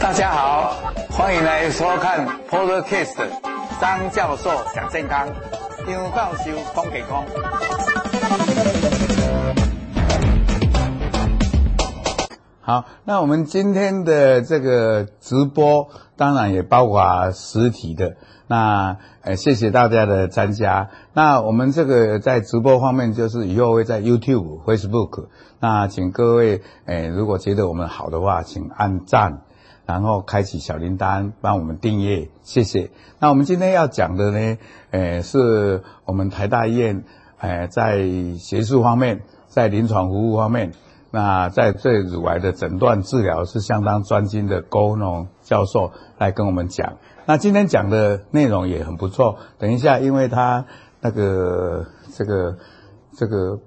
大家好，欢迎来收看 Podcast 张教授讲健康，张教授讲健康。好，那我们今天的这个直播，当然也包括实体的。那呃，谢谢大家的参加。那我们这个在直播方面，就是以后会在 YouTube、Facebook。那请各位，呃，如果觉得我们好的话，请按赞，然后开启小铃铛，帮我们订阅，谢谢。那我们今天要讲的呢，呃，是我们台大医院，呃，在学术方面，在临床服务方面。那在对乳癌的诊断治疗是相当专精的高农教授来跟我们讲。那今天讲的内容也很不错。等一下，因为他那个这个这个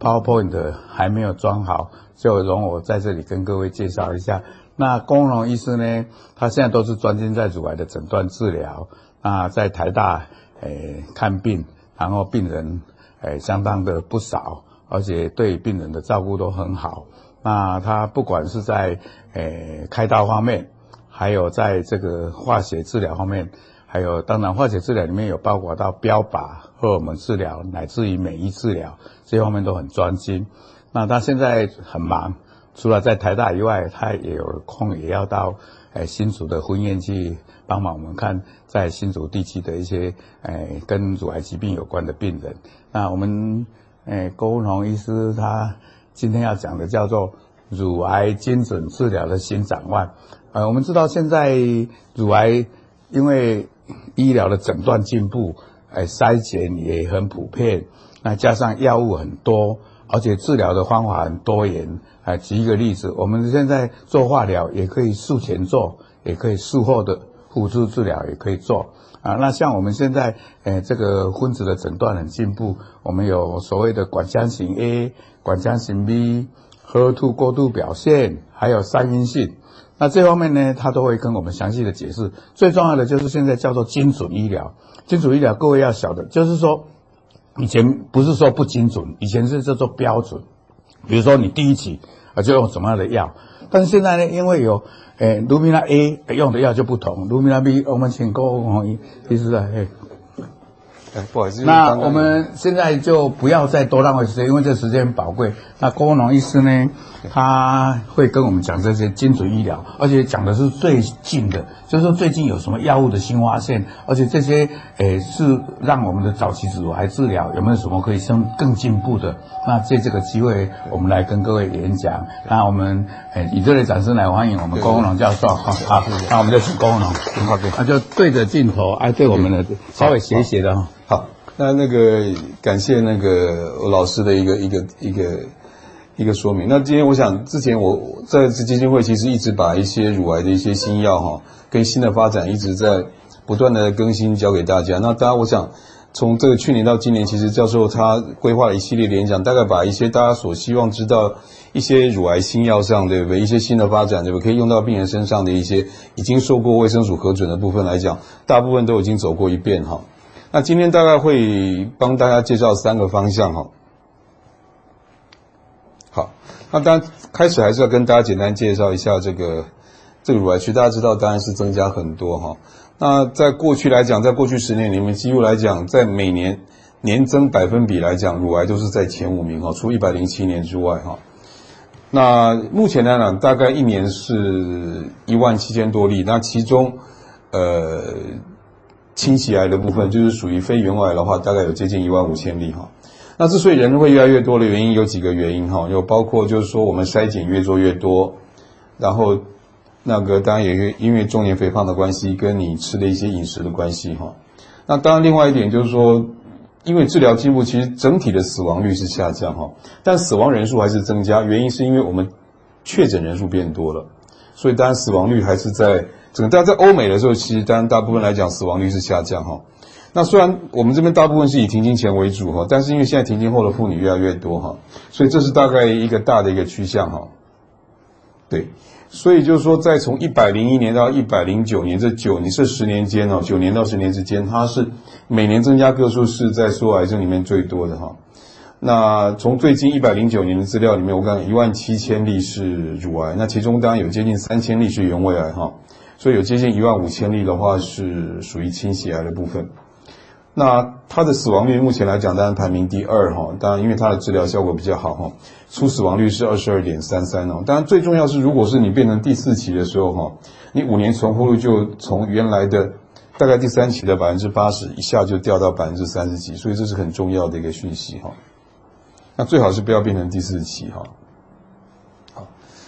PowerPoint 还没有装好，就容我在这里跟各位介绍一下。那龚荣医师呢，他现在都是专精在乳癌的诊断治疗。那在台大诶看病，然后病人诶相当的不少。而且对病人的照顾都很好。那他不管是在诶、开刀方面，还有在这个化学治疗方面，还有当然化学治疗里面有包括到标靶、荷尔蒙治疗，乃至于免疫治疗，这方面都很专精。那他现在很忙，除了在台大以外，他也有空也要到诶、欸、新竹的分院去帮忙我们看在新竹地区的一些诶、欸、跟乳癌疾病有关的病人。那我们。诶，郭文龙医师他今天要讲的叫做乳癌精准治疗的新展望。呃，我们知道现在乳癌因为医疗的诊断进步，诶，筛检也很普遍，那加上药物很多，而且治疗的方法很多元。诶，举一个例子，我们现在做化疗也可以术前做，也可以术后的辅助治疗也可以做。啊，那像我们现在，诶，这个分子的诊断很进步，我们有所谓的管腔型 A、管腔型 B、HER2 过度表现，还有三阴性。那这方面呢，他都会跟我们详细的解释。最重要的就是现在叫做精准医疗，精准医疗各位要晓得，就是说，以前不是说不精准，以前是叫做标准。比如说你第一期啊就用什么样的药，但是现在呢，因为有诶，卢米娜 A 用的药就不同，卢米娜 B 我们请郭文龙医师啊，诶。哎，不好意思。那我们现在就不要再多浪费时间，因为这时间宝贵。那郭文龙医师呢，他会跟我们讲这些精准医疗，而且讲的是最近的，就是说最近有什么药物的新发现，而且这些诶是让我们的早期乳癌治疗有没有什么可以更更进步的？那借这个机会，我们来跟各位演讲。那我们诶以热烈掌声来欢迎我们郭文龙教授。好，好，那我们就请郭文龙，好，那就对着镜头，哎，对我们的稍微斜斜的哈。那那个感谢那个我老师的一个一个一个一个说明。那今天我想，之前我在这基金会其实一直把一些乳癌的一些新药哈，跟新的发展一直在不断的更新，交给大家。那大家我想，从这个去年到今年，其实教授他规划了一系列的演讲，大概把一些大家所希望知道一些乳癌新药上，对不对？一些新的发展，对不对？可以用到病人身上的一些已经受过卫生署核准的部分来讲，大部分都已经走过一遍哈。那今天大概会帮大家介绍三个方向哈。好，那当然开始还是要跟大家简单介绍一下这个这个乳癌区，大家知道当然是增加很多哈。那在过去来讲，在过去十年里面，几乎来讲，在每年年增百分比来讲，乳癌都是在前五名哈，除一百零七年之外哈。那目前来讲，大概一年是一万七千多例，那其中呃。清洗癌的部分就是属于非原位癌的话，大概有接近一万五千例哈。那之所以人会越来越多的原因有几个原因哈，有包括就是说我们筛检越做越多，然后那个当然也因为中年肥胖的关系，跟你吃的一些饮食的关系哈。那当然另外一点就是说，因为治疗进步，其实整体的死亡率是下降哈，但死亡人数还是增加，原因是因为我们确诊人数变多了，所以当然死亡率还是在。整个大家在欧美的时候，其实当然大部分来讲死亡率是下降哈。那虽然我们这边大部分是以停经前为主哈，但是因为现在停经后的妇女越来越多哈，所以这是大概一个大的一个趋向哈。对，所以就是说，在从一百零一年到一百零九年这九年这十年间哦，九年到十年之间，它是每年增加个数是在所有癌症里面最多的哈。那从最近一百零九年的资料里面，我看一万七千例是乳癌，那其中当然有接近三千例是原位癌哈，所以有接近一万五千例的话是属于亲血癌的部分。那它的死亡率目前来讲当然排名第二哈，当然因为它的治疗效果比较好哈，初死亡率是二十二点三三哦。当然最重要是，如果是你变成第四期的时候哈，你五年存活率就从原来的大概第三期的百分之八十一下就掉到百分之三十几，所以这是很重要的一个讯息哈。那最好是不要变成第四期哈。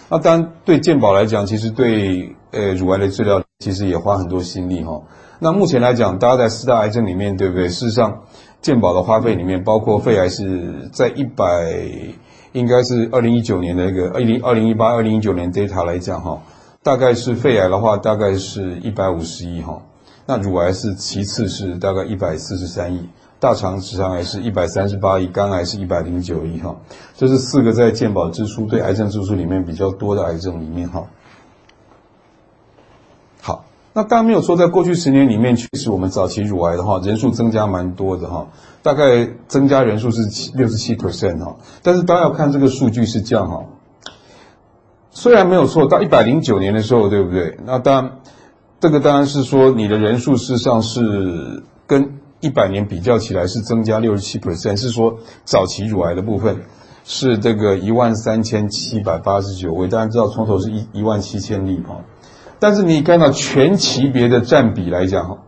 那当然对健保来讲，其实对呃乳癌的治疗其实也花很多心力哈。那目前来讲，大家在四大癌症里面，对不对？事实上，健保的花费里面，包括肺癌是在一百，应该是二零一九年的一个二零二零一八二零一九年 data 来讲哈，大概是肺癌的话，大概是一百五十亿哈。那乳癌是其次，是大概一百四十三亿。大肠直肠癌是一百三十八亿，肝癌是一百零九亿哈，这是四个在健保支出对癌症支出里面比较多的癌症里面哈。好，那当然没有说在过去十年里面，确实我们早期乳癌的话人数增加蛮多的哈，大概增加人数是七六十七 percent 哈，但是大家要看这个数据是这样哈。虽然没有错，到一百零九年的时候，对不对？那当然，这个当然是说你的人数事实上是跟。一百年比较起来是增加六十七 percent，是说早期乳癌的部分是这个一万三千七百八十九位，大家知道从头是一一万七千例哈，但是你看到全级别的占比来讲。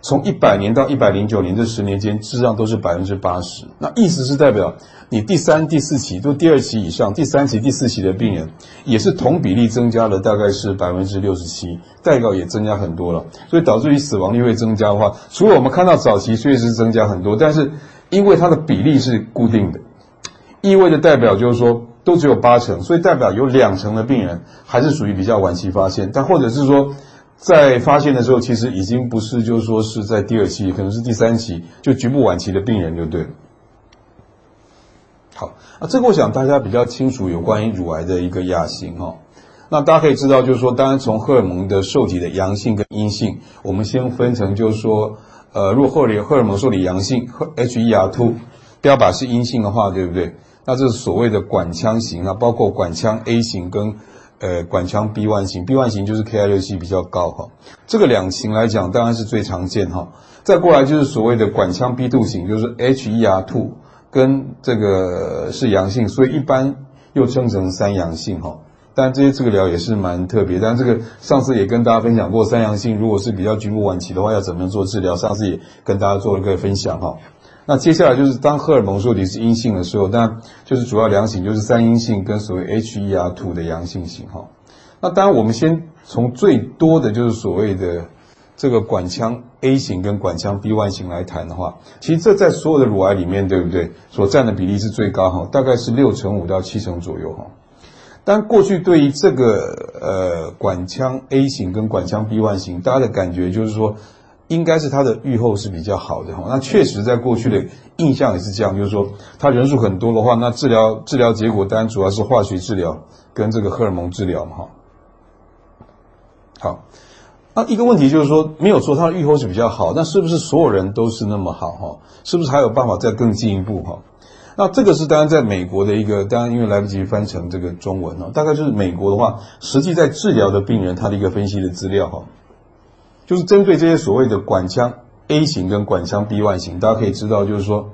从一百年到一百零九年这十年间，事实上都是百分之八十。那意思是代表你第三、第四期都第二期以上，第三期、第四期的病人也是同比例增加了，大概是百分之六十七，代表也增加很多了。所以导致于死亡率会增加的话，除了我们看到早期确实是增加很多，但是因为它的比例是固定的，意味着代表就是说都只有八成，所以代表有两成的病人还是属于比较晚期发现，但或者是说。在发现的时候，其实已经不是，就是说是在第二期，可能是第三期，就局部晚期的病人，就对了。好，啊，这个我想大家比较清楚有关于乳癌的一个亚型哈。那大家可以知道，就是说，当然从荷尔蒙的受体的阳性跟阴性，我们先分成，就是说，呃，如果荷尔荷尔蒙受体阳性，HER2 标靶是阴性的话，对不对？那这是所谓的管腔型啊，包括管腔 A 型跟。呃，管腔 B one 型，B one 型就是 Ki67 比较高哈。这个两型来讲，当然是最常见哈。再过来就是所谓的管腔 B two 型，就是 HER2 跟这个是阳性，所以一般又称成三阳性哈。但这些治疗也是蛮特别，但这个上次也跟大家分享过，三阳性如果是比较局部晚期的话，要怎么样做治疗？上次也跟大家做了个分享哈。那接下来就是当荷尔蒙受体是阴性的时候，那就是主要两型，就是三阴性跟所谓 HER2 的阳性型哈。那当然我们先从最多的就是所谓的这个管腔 A 型跟管腔 B1 型来谈的话，其实这在所有的乳癌里面，对不对？所占的比例是最高哈，大概是六成五到七成左右哈。但过去对于这个呃管腔 A 型跟管腔 B1 型，大家的感觉就是说。应该是他的预后是比较好的哈，那确实在过去的印象也是这样，就是说他人数很多的话，那治疗治疗结果当然主要是化学治疗跟这个荷尔蒙治疗嘛哈。好，那一个问题就是说，没有说他的预后是比较好，那是不是所有人都是那么好哈？是不是还有办法再更进一步哈？那这个是当然在美国的一个，当然因为来不及翻成这个中文啊，大概就是美国的话，实际在治疗的病人他的一个分析的资料哈。就是针对这些所谓的管腔 A 型跟管腔 B1 型，大家可以知道，就是说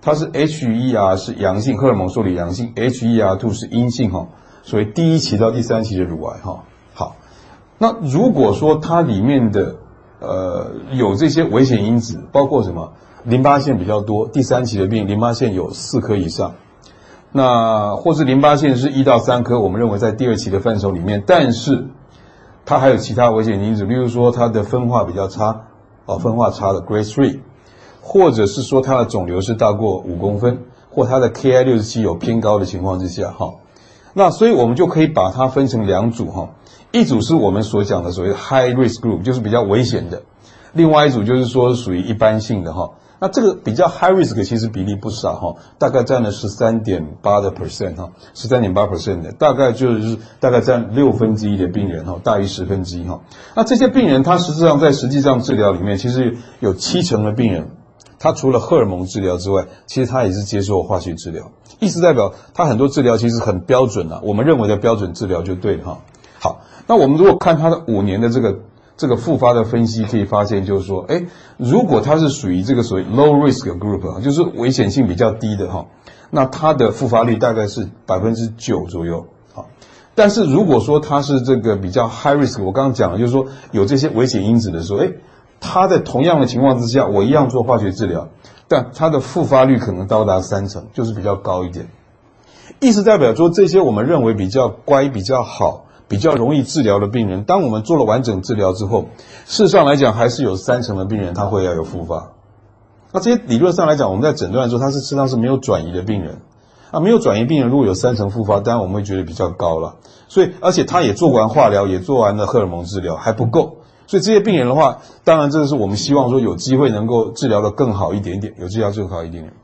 它是 HER 是阳性，荷尔蒙受体阳性，HER2 是阴性哈，所以第一期到第三期的乳癌哈。好，那如果说它里面的呃有这些危险因子，包括什么淋巴腺比较多，第三期的病淋巴腺有四颗以上，那或是淋巴腺是一到三颗，我们认为在第二期的范畴里面，但是。它还有其他危险因子，例如说它的分化比较差，哦，分化差的 Grade Three，或者是说它的肿瘤是大过五公分，或它的 Ki 六十七有偏高的情况之下，哈，那所以我们就可以把它分成两组，哈，一组是我们所讲的所谓 High Risk Group，就是比较危险的，另外一组就是说属于一般性的，哈。那这个比较 high risk 其实比例不少哈，大概占了十三点八的 percent 哈，十三点八 percent 的，大概就是大概占六分之一的病人哈，大于十分之一哈。那这些病人他实际上在实际上治疗里面，其实有七成的病人他除了荷尔蒙治疗之外，其实他也是接受化学治疗。意思代表他很多治疗其实很标准啊，我们认为的标准治疗就对了哈。好，那我们如果看他的五年的这个这个复发的分析，可以发现就是说，哎，如果它是属于这个所谓 low risk group 啊，就是危险性比较低的哈，那它的复发率大概是百分之九左右。好，但是如果说它是这个比较 high risk，我刚刚讲了，就是说有这些危险因子的时候，哎。它在同样的情况之下，我一样做化学治疗，但它的复发率可能高达三成，就是比较高一点。意思代表说，这些我们认为比较乖、比较好、比较容易治疗的病人，当我们做了完整治疗之后，事实上来讲，还是有三成的病人他会要有复发。那这些理论上来讲，我们在诊断的时候，他是实际上是没有转移的病人啊，没有转移病人如果有三成复发，当然我们会觉得比较高了。所以，而且他也做完化疗，也做完了荷尔蒙治疗，还不够。所以这些病人的话，当然这个是我们希望说有机会能够治疗的更好一点点，有治疗更好一点点。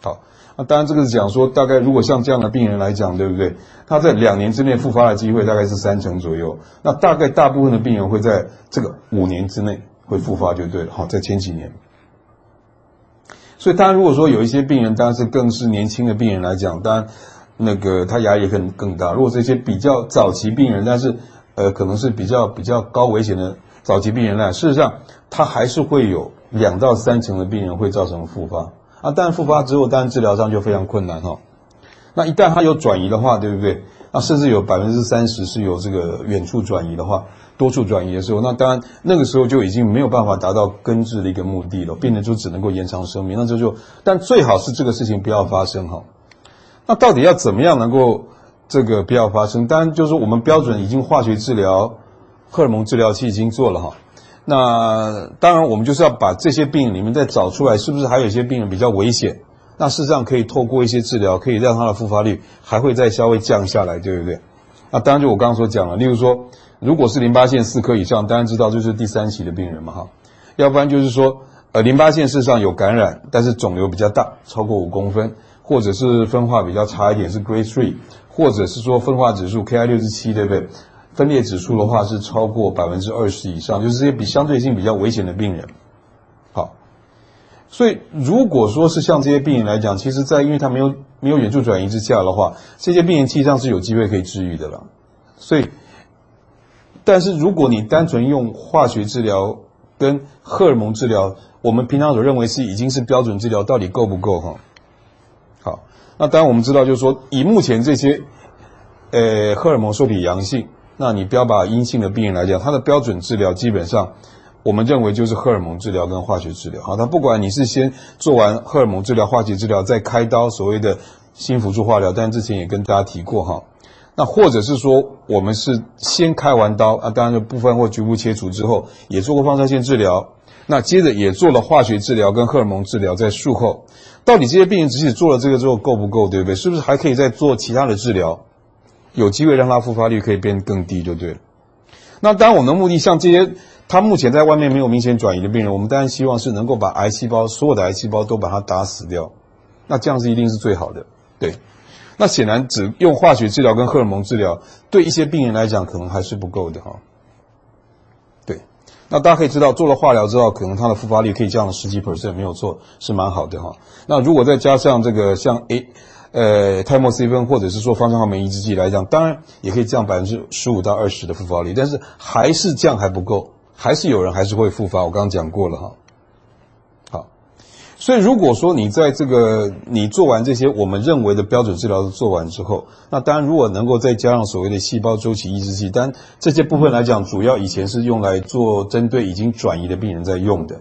好，那当然这个是讲说，大概如果像这样的病人来讲，对不对？他在两年之内复发的机会大概是三成左右。那大概大部分的病人会在这个五年之内会复发就对了。好，在前几年。所以当然如果说有一些病人，当然是更是年轻的病人来讲，当然那个他压力更更大。如果这些比较早期病人，但是呃，可能是比较比较高危险的早期病人呢。事实上，他还是会有两到三成的病人会造成复发啊。但复发之后，当然治疗上就非常困难哈。那一旦他有转移的话，对不对？那甚至有百分之三十是有这个远处转移的话，多处转移的时候，那当然那个时候就已经没有办法达到根治的一个目的了，病人就只能够延长生命。那这就，但最好是这个事情不要发生哈。那到底要怎么样能够？这个不要发生，当然就是我们标准已经化学治疗、荷尔蒙治疗期已经做了哈。那当然我们就是要把这些病人里面再找出来，是不是还有一些病人比较危险？那事实上可以透过一些治疗，可以让他的复发率还会再稍微降下来，对不对？那当然就我刚刚所讲了，例如说，如果是淋巴腺四颗以上，当然知道就是第三期的病人嘛哈。要不然就是说，呃，淋巴腺事实上有感染，但是肿瘤比较大，超过五公分，或者是分化比较差一点，是 Grade Three。或者是说分化指数 Ki 六十七，对不对？分裂指数的话是超过百分之二十以上，就是这些比相对性比较危险的病人。好，所以如果说是像这些病人来讲，其实在因为他没有没有远处转移之下的话，这些病人实上是有机会可以治愈的了。所以，但是如果你单纯用化学治疗跟荷尔蒙治疗，我们平常所认为是已经是标准治疗，到底够不够哈？好那当然，我们知道，就是说，以目前这些，呃，荷尔蒙受体阳性，那你标靶阴性的病人来讲，他的标准治疗基本上，我们认为就是荷尔蒙治疗跟化学治疗。好，他不管你是先做完荷尔蒙治疗、化学治疗，再开刀，所谓的新辅助化疗，但之前也跟大家提过哈。那或者是说，我们是先开完刀啊，当然就部分或局部切除之后，也做过放射线治疗，那接着也做了化学治疗跟荷尔蒙治疗，在术后。到底这些病人即使做了这个之后够不够，对不对？是不是还可以再做其他的治疗，有机会让它复发率可以变更低，就对了。那当然，我们的目的像这些，他目前在外面没有明显转移的病人，我们当然希望是能够把癌细胞所有的癌细胞都把它打死掉，那这样是一定是最好的，对。那显然只用化学治疗跟荷尔蒙治疗，对一些病人来讲可能还是不够的哈。对那大家可以知道，做了化疗之后，可能它的复发率可以降了十几 percent，没有错，是蛮好的哈。那如果再加上这个像 A，呃，泰莫西芬或者是说芳香化酶抑制剂来讲，当然也可以降百分之十五到二十的复发率，但是还是降还不够，还是有人还是会复发。我刚刚讲过了哈。好所以，如果说你在这个你做完这些我们认为的标准治疗做完之后，那当然如果能够再加上所谓的细胞周期抑制剂，但这些部分来讲，主要以前是用来做针对已经转移的病人在用的。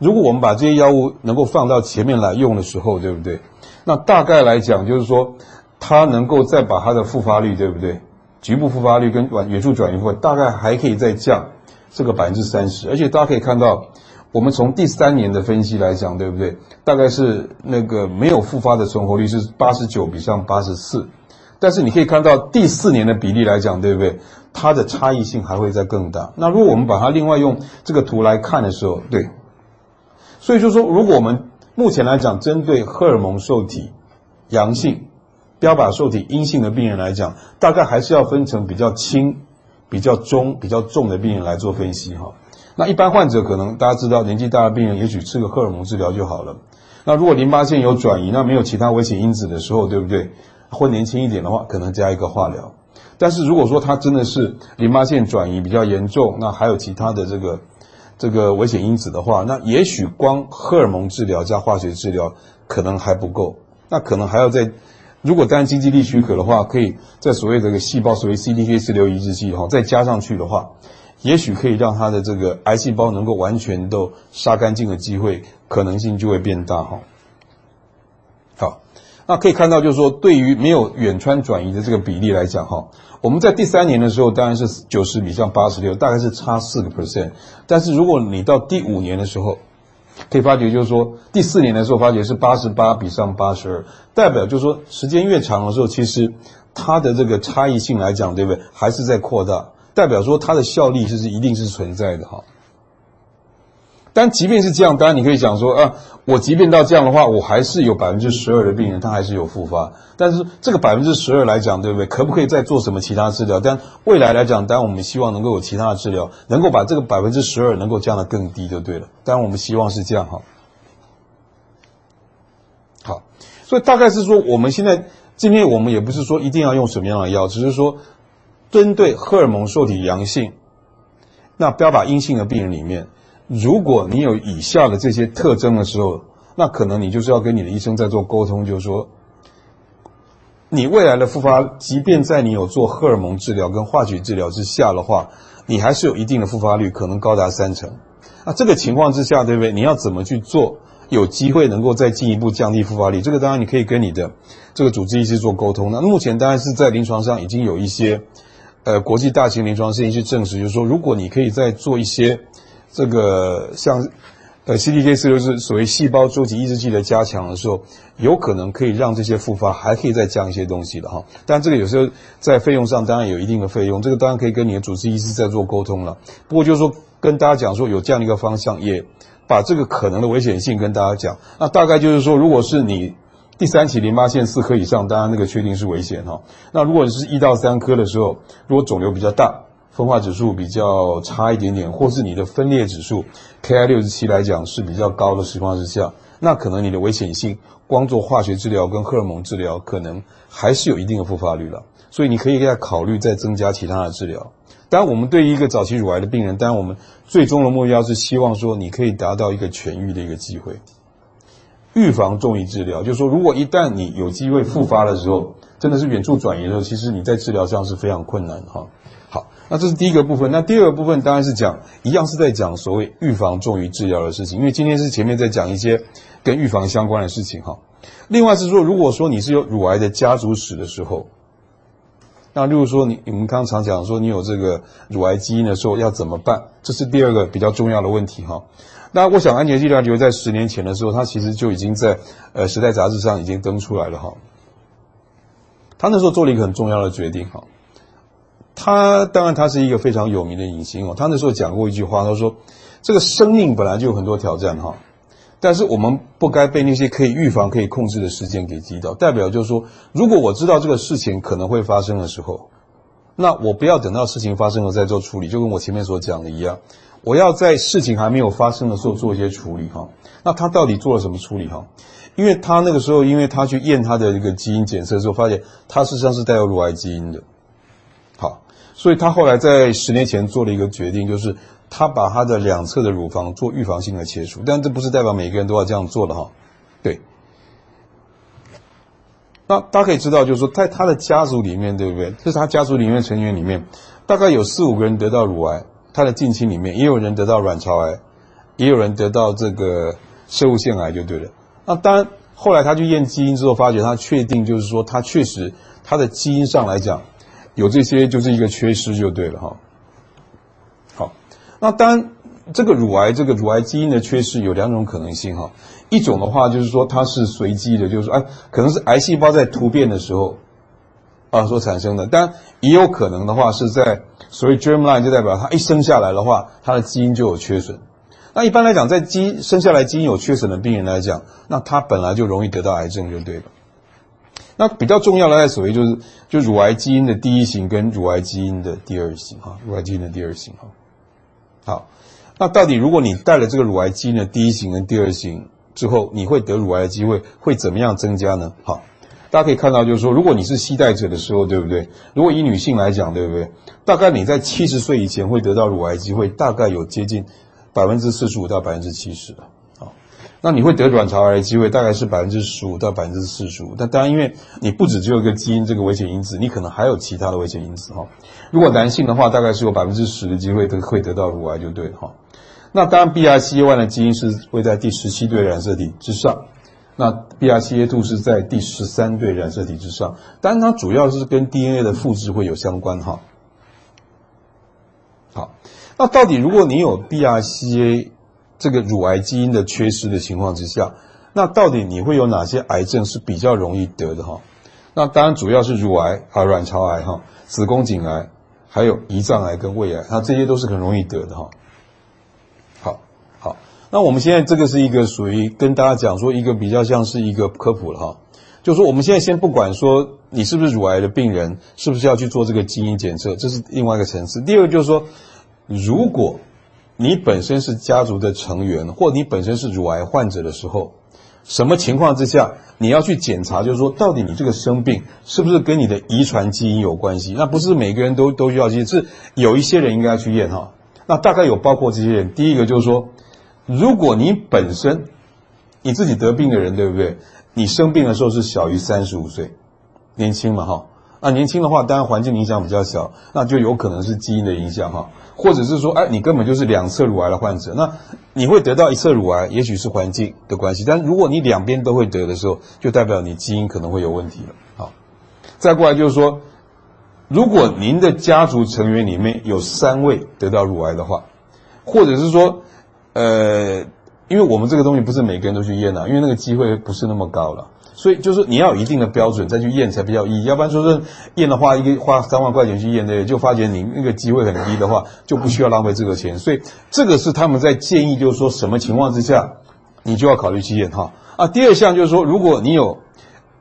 如果我们把这些药物能够放到前面来用的时候，对不对？那大概来讲，就是说它能够再把它的复发率，对不对？局部复发率跟远远处转移会，大概还可以再降这个百分之三十，而且大家可以看到。我们从第三年的分析来讲，对不对？大概是那个没有复发的存活率是八十九比上八十四，但是你可以看到第四年的比例来讲，对不对？它的差异性还会再更大。那如果我们把它另外用这个图来看的时候，对，所以就是说，如果我们目前来讲，针对荷尔蒙受体阳性、标靶受体阴性的病人来讲，大概还是要分成比较轻、比较中、比较重的病人来做分析哈。那一般患者可能大家知道，年纪大的病人也许吃个荷尔蒙治疗就好了。那如果淋巴腺有转移，那没有其他危险因子的时候，对不对？或年轻一点的话，可能加一个化疗。但是如果说他真的是淋巴腺转移比较严重，那还有其他的这个这个危险因子的话，那也许光荷尔蒙治疗加化学治疗可能还不够，那可能还要再，如果当然经济力许可的话，可以在所谓这个细胞所谓 CDK4/6 抑制剂哈再加上去的话，也许可以让他的这个癌细胞能够完全都杀干净的机会可能性就会变大哈。好，那可以看到就是说，对于没有远穿转移的这个比例来讲哈。我们在第三年的时候当然是九十比上八十六，大概是差四个 percent。但是如果你到第五年的时候，可以发觉就是说第四年的时候发觉是八十八比上八十二，代表就是说时间越长的时候，其实它的这个差异性来讲，对不对？还是在扩大，代表说它的效力是是一定是存在的哈。但即便是这样，当然你可以讲说啊，我即便到这样的话，我还是有百分之十二的病人他还是有复发。但是这个百分之十二来讲，对不对？可不可以再做什么其他治疗？但未来来讲，当然我们希望能够有其他的治疗，能够把这个百分之十二能够降得更低就对了。当然我们希望是这样哈。好，所以大概是说，我们现在今天我们也不是说一定要用什么样的药，只是说针对荷尔蒙受体阳性，那标靶阴性的病人里面。如果你有以下的这些特征的时候，那可能你就是要跟你的医生在做沟通，就是说，你未来的复发，即便在你有做荷尔蒙治疗跟化学治疗之下的话，你还是有一定的复发率，可能高达三成。那这个情况之下，对不对？你要怎么去做，有机会能够再进一步降低复发率？这个当然你可以跟你的这个主治医师做沟通。那目前当然是在临床上已经有一些，呃，国际大型临床试验室证实，就是说，如果你可以再做一些。这个像呃 CDK 四六是所谓细胞周期抑制剂的加强的时候，有可能可以让这些复发还可以再降一些东西的哈。但这个有时候在费用上当然有一定的费用，这个当然可以跟你的主治医师再做沟通了。不过就是说跟大家讲说有这样的一个方向，也把这个可能的危险性跟大家讲。那大概就是说，如果是你第三期淋巴腺四颗以上，当然那个确定是危险哈。那如果你是一到三颗的时候，如果肿瘤比较大。分化指数比较差一点点，或是你的分裂指数 Ki 六十七来讲是比较高的情况之下，那可能你的危险性，光做化学治疗跟荷尔蒙治疗，可能还是有一定的复发率了。所以你可以再考虑再增加其他的治疗。当然，我们对于一个早期乳癌的病人，当然我们最终的目标是希望说你可以达到一个痊愈的一个机会。预防重于治疗，就是说，如果一旦你有机会复发的时候，真的是远处转移的时候，其实你在治疗上是非常困难哈。那这是第一个部分。那第二个部分当然是讲，一样是在讲所谓预防重于治疗的事情。因为今天是前面在讲一些跟预防相关的事情哈。另外是说，如果说你是有乳癌的家族史的时候，那例如说你你们刚常讲说你有这个乳癌基因的时候要怎么办？这是第二个比较重要的问题哈。那我想安捷剂量留在十年前的时候，它其实就已经在呃《时代》杂志上已经登出来了哈。他那时候做了一个很重要的决定哈。他当然，他是一个非常有名的影星哦。他那时候讲过一句话，他说：“这个生命本来就有很多挑战哈，但是我们不该被那些可以预防、可以控制的事件给击倒。代表就是说，如果我知道这个事情可能会发生的时候，那我不要等到事情发生了再做处理，就跟我前面所讲的一样，我要在事情还没有发生的时候做一些处理哈。那他到底做了什么处理哈？因为他那个时候，因为他去验他的一个基因检测之后，发现他事实上是带有乳癌基因的。”所以他后来在十年前做了一个决定，就是他把他的两侧的乳房做预防性的切除，但这不是代表每个人都要这样做的哈。对。那大家可以知道，就是说在他的家族里面，对不对？就是他家族里面成员里面，大概有四五个人得到乳癌，他的近亲里面也有人得到卵巢癌，也有人得到这个摄护腺癌，就对了。那当后来他去验基因之后，发觉他确定就是说他确实他的基因上来讲。有这些就是一个缺失就对了哈。好，那当这个乳癌这个乳癌基因的缺失有两种可能性哈。一种的话就是说它是随机的，就是说哎可能是癌细胞在突变的时候啊所产生的，但也有可能的话是在所谓 germline 就代表它一生下来的话它的基因就有缺损。那一般来讲在基生下来基因有缺损的病人来讲，那他本来就容易得到癌症就对了。那比较重要的在所谓就是，就乳癌基因的第一型跟乳癌基因的第二型哈，乳癌基因的第二型哈。好，那到底如果你带了这个乳癌基因的第一型跟第二型之后，你会得乳癌的机会会怎么样增加呢？好，大家可以看到，就是说，如果你是携带者的时候，对不对？如果以女性来讲，对不对？大概你在七十岁以前会得到乳癌机会，大概有接近百分之四十五到百分之七十的。那你会得卵巢癌的机会大概是百分之十五到百分之四十五，但当然，因为你不只只有一个基因这个危险因子，你可能还有其他的危险因子哈。如果男性的话，大概是有百分之十的机会得会得到乳癌就对哈。那当然，BRCA1 的基因是会在第十七对染色体之上，那 BRCA2 是在第十三对染色体之上，当然它主要是跟 DNA 的复制会有相关哈。好，那到底如果你有 BRCA 这个乳癌基因的缺失的情况之下，那到底你会有哪些癌症是比较容易得的哈？那当然主要是乳癌啊、卵巢癌哈、子宫颈癌，还有胰脏癌跟胃癌，那这些都是很容易得的哈。好，好，那我们现在这个是一个属于跟大家讲说一个比较像是一个科普了哈，就是说我们现在先不管说你是不是乳癌的病人，是不是要去做这个基因检测，这是另外一个层次。第二个就是说，如果你本身是家族的成员，或你本身是乳癌患者的时候，什么情况之下你要去检查？就是说，到底你这个生病是不是跟你的遗传基因有关系？那不是每个人都都需要去，是有一些人应该去验哈。那大概有包括这些人。第一个就是说，如果你本身你自己得病的人，对不对？你生病的时候是小于三十五岁，年轻嘛哈。那年轻的话，当然环境影响比较小，那就有可能是基因的影响哈。或者是说，哎，你根本就是两侧乳癌的患者，那你会得到一侧乳癌，也许是环境的关系。但如果你两边都会得的时候，就代表你基因可能会有问题了。好，再过来就是说，如果您的家族成员里面有三位得到乳癌的话，或者是说，呃，因为我们这个东西不是每个人都去验啊，因为那个机会不是那么高了。所以就是你要有一定的标准再去验才比较易，要不然说是验的话，一个花三万块钱去验的，就发觉你那个机会很低的话，就不需要浪费这个钱。所以这个是他们在建议，就是说什么情况之下你就要考虑去验哈。啊，第二项就是说，如果你有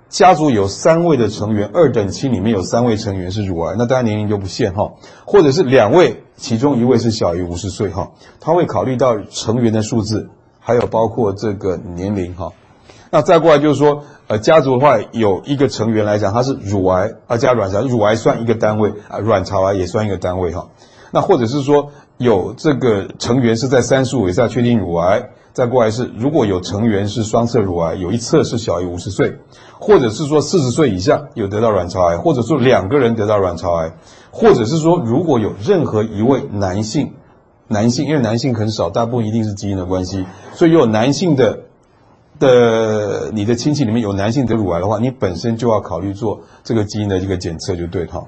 家族有三位的成员，二等亲里面有三位成员是乳癌，那当然年龄就不限哈，或者是两位其中一位是小于五十岁哈，他会考虑到成员的数字，还有包括这个年龄哈。那再过来就是说，呃，家族的话有一个成员来讲，他是乳癌啊加卵巢，乳癌算一个单位啊，卵巢癌也算一个单位哈。那或者是说有这个成员是在三十五以下确定乳癌，再过来是如果有成员是双侧乳癌，有一侧是小于五十岁，或者是说四十岁以下有得到卵巢癌，或者说两个人得到卵巢癌，或者是说如果有任何一位男性，男性因为男性很少，大部分一定是基因的关系，所以有男性的。的你的亲戚里面有男性得乳癌的话，你本身就要考虑做这个基因的一个检测，就对哈。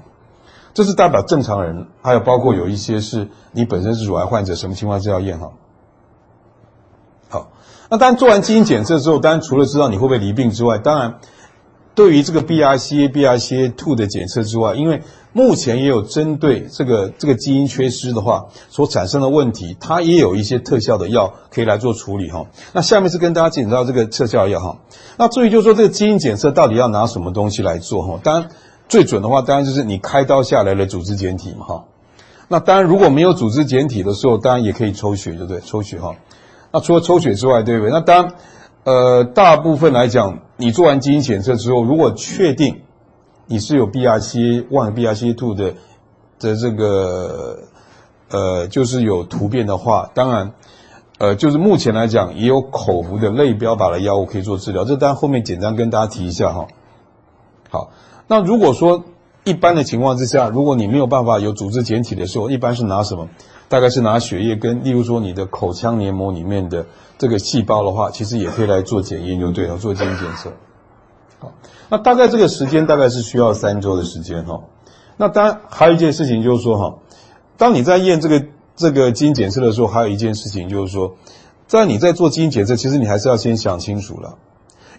这是代表正常人，还有包括有一些是你本身是乳癌患者，什么情况是要验哈。好，那当然做完基因检测之后，当然除了知道你会不会罹病之外，当然对于这个 BRCA、BRCA2 的检测之外，因为目前也有针对这个这个基因缺失的话所产生的问题，它也有一些特效的药可以来做处理哈。那下面是跟大家介绍这个特效药哈。那注意就是说这个基因检测到底要拿什么东西来做哈？当然最准的话，当然就是你开刀下来的组织检体嘛哈。那当然如果没有组织检体的时候，当然也可以抽血，对不对？抽血哈。那除了抽血之外，对不对？那当然呃大部分来讲，你做完基因检测之后，如果确定。你是有 BRCA1、BRCA2 的的这个呃，就是有突变的话，当然，呃，就是目前来讲也有口服的类标靶的药物可以做治疗。这当后面简单跟大家提一下哈。好，那如果说一般的情况之下，如果你没有办法有组织检体的时候，一般是拿什么？大概是拿血液跟，例如说你的口腔黏膜里面的这个细胞的话，其实也可以来做检验，就对了，做基因检测。好。那大概这个时间大概是需要三周的时间哈。那当然还有一件事情就是说哈，当你在验这个这个基因检测的时候，还有一件事情就是说，在你在做基因检测，其实你还是要先想清楚了，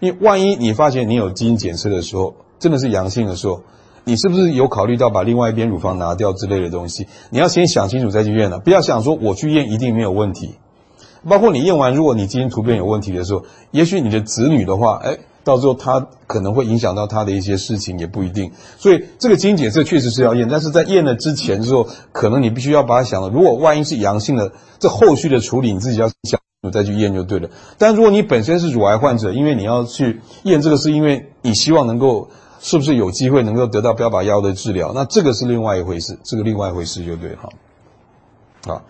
因为万一你发现你有基因检测的时候，真的是阳性的时候，你是不是有考虑到把另外一边乳房拿掉之类的东西？你要先想清楚再去验了，不要想说我去验一定没有问题。包括你验完，如果你基因突变有问题的时候，也许你的子女的话，哎。到时候它可能会影响到他的一些事情，也不一定。所以这个基因检测确实是要验，但是在验了之前之后，可能你必须要把它想了，如果万一是阳性的，这后续的处理你自己要想，再去验就对了。但如果你本身是乳癌患者，因为你要去验这个，是因为你希望能够是不是有机会能够得到标靶药的治疗，那这个是另外一回事，这个另外一回事就对了。好。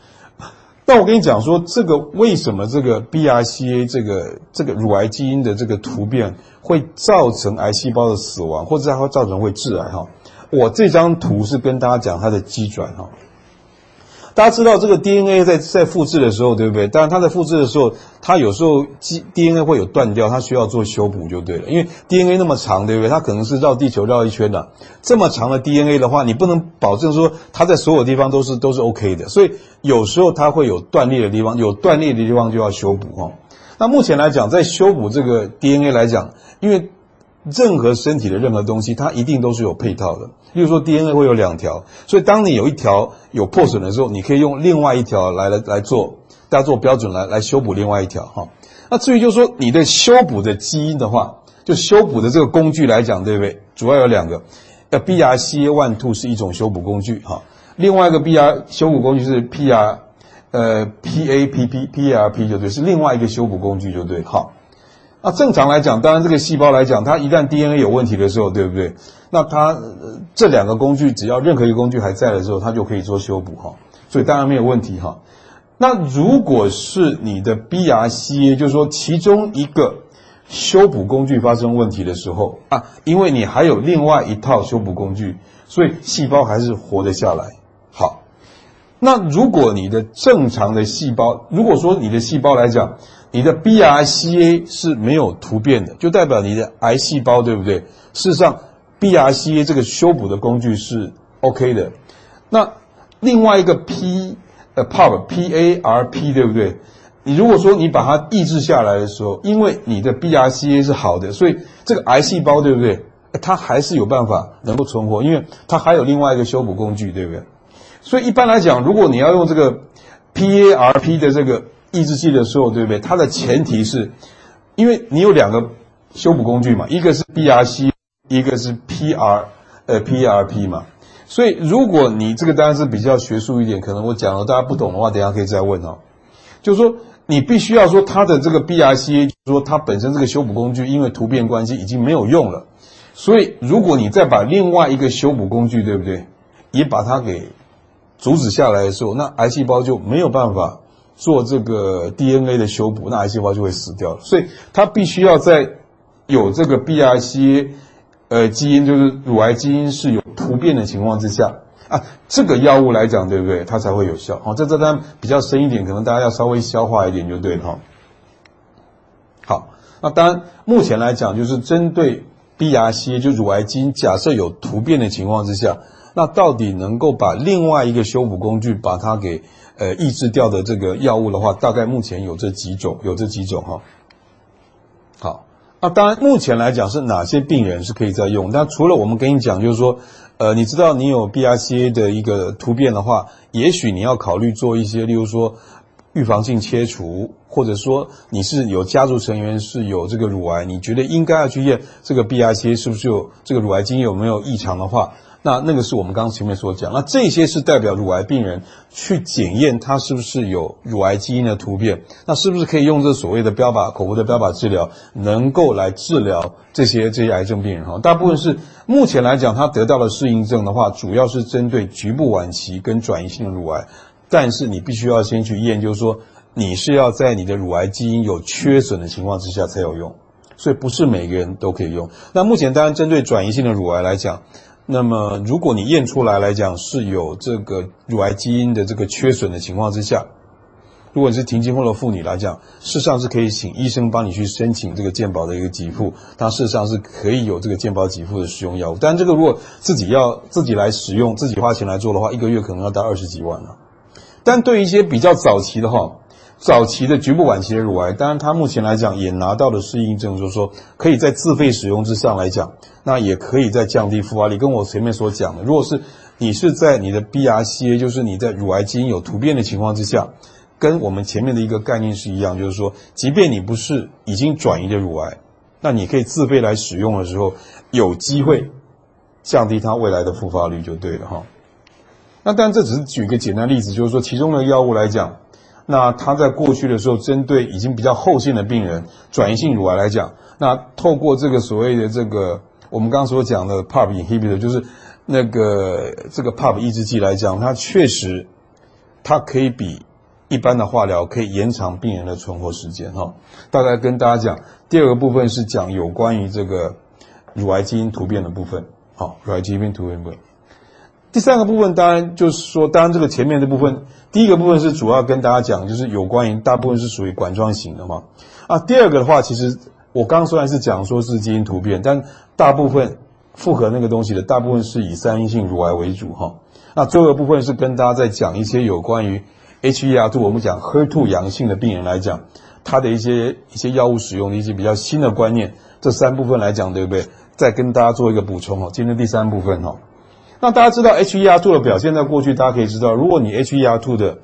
那我跟你讲说，这个为什么这个 BRCA 这个这个乳癌基因的这个突变会造成癌细胞的死亡，或者它会造成会致癌哈？我这张图是跟大家讲它的基转哈。大家知道这个 DNA 在在复制的时候，对不对？当然它在复制的时候，它有时候 DNA 会有断掉，它需要做修补就对了。因为 DNA 那么长，对不对？它可能是绕地球绕一圈的，这么长的 DNA 的话，你不能保证说它在所有地方都是都是 OK 的。所以有时候它会有断裂的地方，有断裂的地方就要修补哈。那目前来讲，在修补这个 DNA 来讲，因为任何身体的任何东西，它一定都是有配套的。例如说，DNA 会有两条，所以当你有一条有破损的时候，你可以用另外一条来来来做，大家做标准来来修补另外一条哈。那至于就是说你的修补的基因的话，就修补的这个工具来讲，对不对？主要有两个，呃，BRCA1/2 是一种修补工具哈，另外一个 BR 修补工具是 PR，呃，PAPP、PRP 就对，是另外一个修补工具就对，好。那正常来讲，当然这个细胞来讲，它一旦 DNA 有问题的时候，对不对？那它这两个工具，只要任何一个工具还在的时候，它就可以做修补哈。所以当然没有问题哈。那如果是你的 BRCA，就是说其中一个修补工具发生问题的时候啊，因为你还有另外一套修补工具，所以细胞还是活得下来。好，那如果你的正常的细胞，如果说你的细胞来讲，你的 BRCA 是没有突变的，就代表你的癌细胞，对不对？事实上，BRCA 这个修补的工具是 OK 的。那另外一个 P 呃 PARP PARP 对不对？你如果说你把它抑制下来的时候，因为你的 BRCA 是好的，所以这个癌细胞对不对？它还是有办法能够存活，因为它还有另外一个修补工具，对不对？所以一般来讲，如果你要用这个 PARP 的这个抑制剂的时候，对不对？它的前提是，因为你有两个修补工具嘛，一个是 BRC，一个是 PR，呃，PRP 嘛。所以如果你这个当然是比较学术一点，可能我讲了大家不懂的话，等下可以再问哦。就是说，你必须要说它的这个 BRCA，说它本身这个修补工具因为突变关系已经没有用了，所以如果你再把另外一个修补工具，对不对？也把它给阻止下来的时候，那癌细胞就没有办法。做这个 DNA 的修补，那癌细胞就会死掉。所以它必须要在有这个 BRCA 呃基因，就是乳癌基因是有突变的情况之下啊，这个药物来讲，对不对？它才会有效。好，这这单比较深一点，可能大家要稍微消化一点就对了哈。好，那当然目前来讲，就是针对 BRCA 就乳癌基因，假设有突变的情况之下，那到底能够把另外一个修补工具把它给呃，抑制掉的这个药物的话，大概目前有这几种，有这几种哈。好，那当然目前来讲是哪些病人是可以再用？那除了我们跟你讲，就是说，呃，你知道你有 BRCA 的一个突变的话，也许你要考虑做一些，例如说预防性切除，或者说你是有家族成员是有这个乳癌，你觉得应该要去验这个 BRCA 是不是有这个乳癌基因有没有异常的话。那那个是我们刚刚前面所讲，那这些是代表乳癌病人去检验他是不是有乳癌基因的突变，那是不是可以用这所谓的标靶口服的标靶治疗，能够来治疗这些这些癌症病人哈？大部分是目前来讲，他得到的适应症的话，主要是针对局部晚期跟转移性的乳癌，但是你必须要先去验，就是说你是要在你的乳癌基因有缺损的情况之下才有用，所以不是每个人都可以用。那目前当然针对转移性的乳癌来讲。那么，如果你验出来来讲是有这个乳癌基因的这个缺损的情况之下，如果你是停经后的妇女来讲，事实上是可以请医生帮你去申请这个健保的一个给付，它事实上是可以有这个健保给付的使用药物。但这个如果自己要自己来使用，自己花钱来做的话，一个月可能要达二十几万了。但对一些比较早期的哈。早期的局部晚期的乳癌，当然它目前来讲也拿到了适应症，就是说可以在自费使用之上来讲，那也可以在降低复发率。跟我前面所讲的，如果是你是在你的 BRCA，就是你在乳癌基因有突变的情况之下，跟我们前面的一个概念是一样，就是说，即便你不是已经转移的乳癌，那你可以自费来使用的时候，有机会降低它未来的复发率就对了哈。那当然这只是举一个简单例子，就是说其中的药物来讲，那它在过去的时候，针对已经比较后线的病人，转移性乳癌来讲，那透过这个所谓的这个我们刚刚所讲的 PARP inhibitor，就是那个这个 PARP 抑制剂来讲，它确实它可以比一般的化疗可以延长病人的存活时间哈。大概跟大家讲，第二个部分是讲有关于这个乳癌基因突变的部分，好，乳癌基因突变部分。第三个部分当然就是说，当然这个前面的部分，第一个部分是主要跟大家讲，就是有关于大部分是属于管状型的嘛。啊，第二个的话，其实我刚虽然是讲说是基因突变，但大部分复合那个东西的大部分是以三阴性乳癌为主哈。那最后的部分是跟大家在讲一些有关于 HER2，我们讲 HER2 阳性的病人来讲，他的一些一些药物使用的一些比较新的观念。这三部分来讲，对不对？再跟大家做一个补充哦。今天第三部分哈。那大家知道 HER2 的表现，在过去大家可以知道，如果你 HER2 的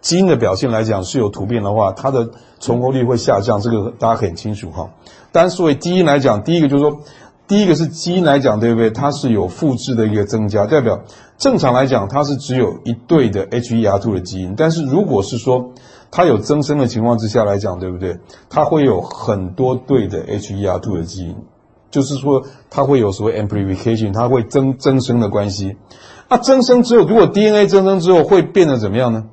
基因的表现来讲是有突变的话，它的存活率会下降，这个大家很清楚哈。但是作为基因来讲，第一个就是说，第一个是基因来讲，对不对？它是有复制的一个增加，代表正常来讲它是只有一对的 HER2 的基因，但是如果是说它有增生的情况之下来讲，对不对？它会有很多对的 HER2 的基因。就是说，它会有所谓 amplification，它会增增生的关系。那增生之后，如果 DNA 增生之后会变得怎么样呢？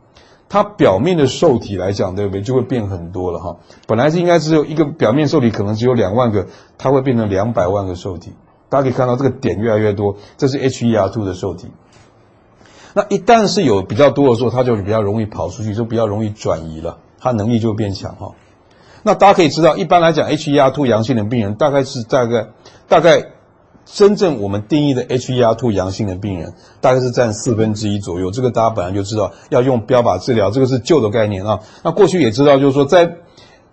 它表面的受体来讲，对不对？就会变很多了哈。本来是应该只有一个表面受体，可能只有两万个，它会变成两百万个受体。大家可以看到这个点越来越多，这是 HER2 的受体。那一旦是有比较多的时候，它就比较容易跑出去，就比较容易转移了，它能力就会变强哈。那大家可以知道，一般来讲，HER2 阳性的病人大概是大概大概真正我们定义的 HER2 阳性的病人，大概是占四分之一左右。这个大家本来就知道要用标靶治疗，这个是旧的概念啊。那过去也知道，就是说在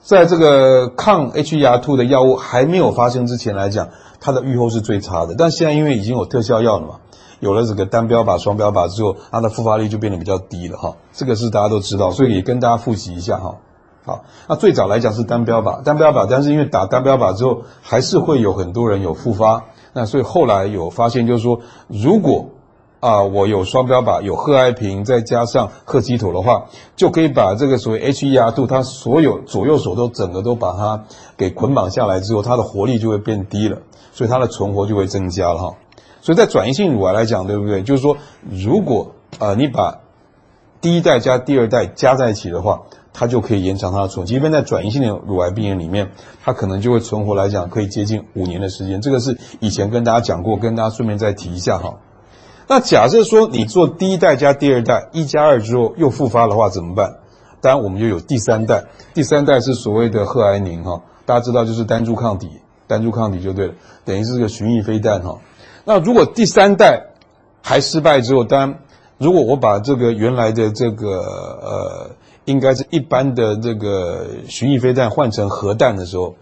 在这个抗 HER2 的药物还没有发生之前来讲，它的预后是最差的。但现在因为已经有特效药了嘛，有了这个单标靶、双标靶之后，它的复发率就变得比较低了哈。这个是大家都知道，所以也跟大家复习一下哈。好，那最早来讲是单标靶，单标靶，但是因为打单标靶之后，还是会有很多人有复发，那所以后来有发现，就是说，如果啊我有双标靶，有贺爱平，再加上贺基妥的话，就可以把这个所谓 HER2 它所有左右手都整个都把它给捆绑下来之后，它的活力就会变低了，所以它的存活就会增加了哈。所以在转移性乳癌来讲，对不对？就是说，如果啊你把第一代加第二代加在一起的话，它就可以延长它的存活，即便在转移性的乳癌病人里面，它可能就会存活来讲可以接近五年的时间。这个是以前跟大家讲过，跟大家顺便再提一下哈。那假设说你做第一代加第二代一加二之后又复发的话怎么办？当然我们就有第三代，第三代是所谓的贺癌宁哈，大家知道就是单株抗体，单株抗体就对了，等于是个寻弋飞弹哈。那如果第三代还失败之后，当然如果我把这个原来的这个呃。应该是一般的这个巡弋飞弹换成核弹的时候，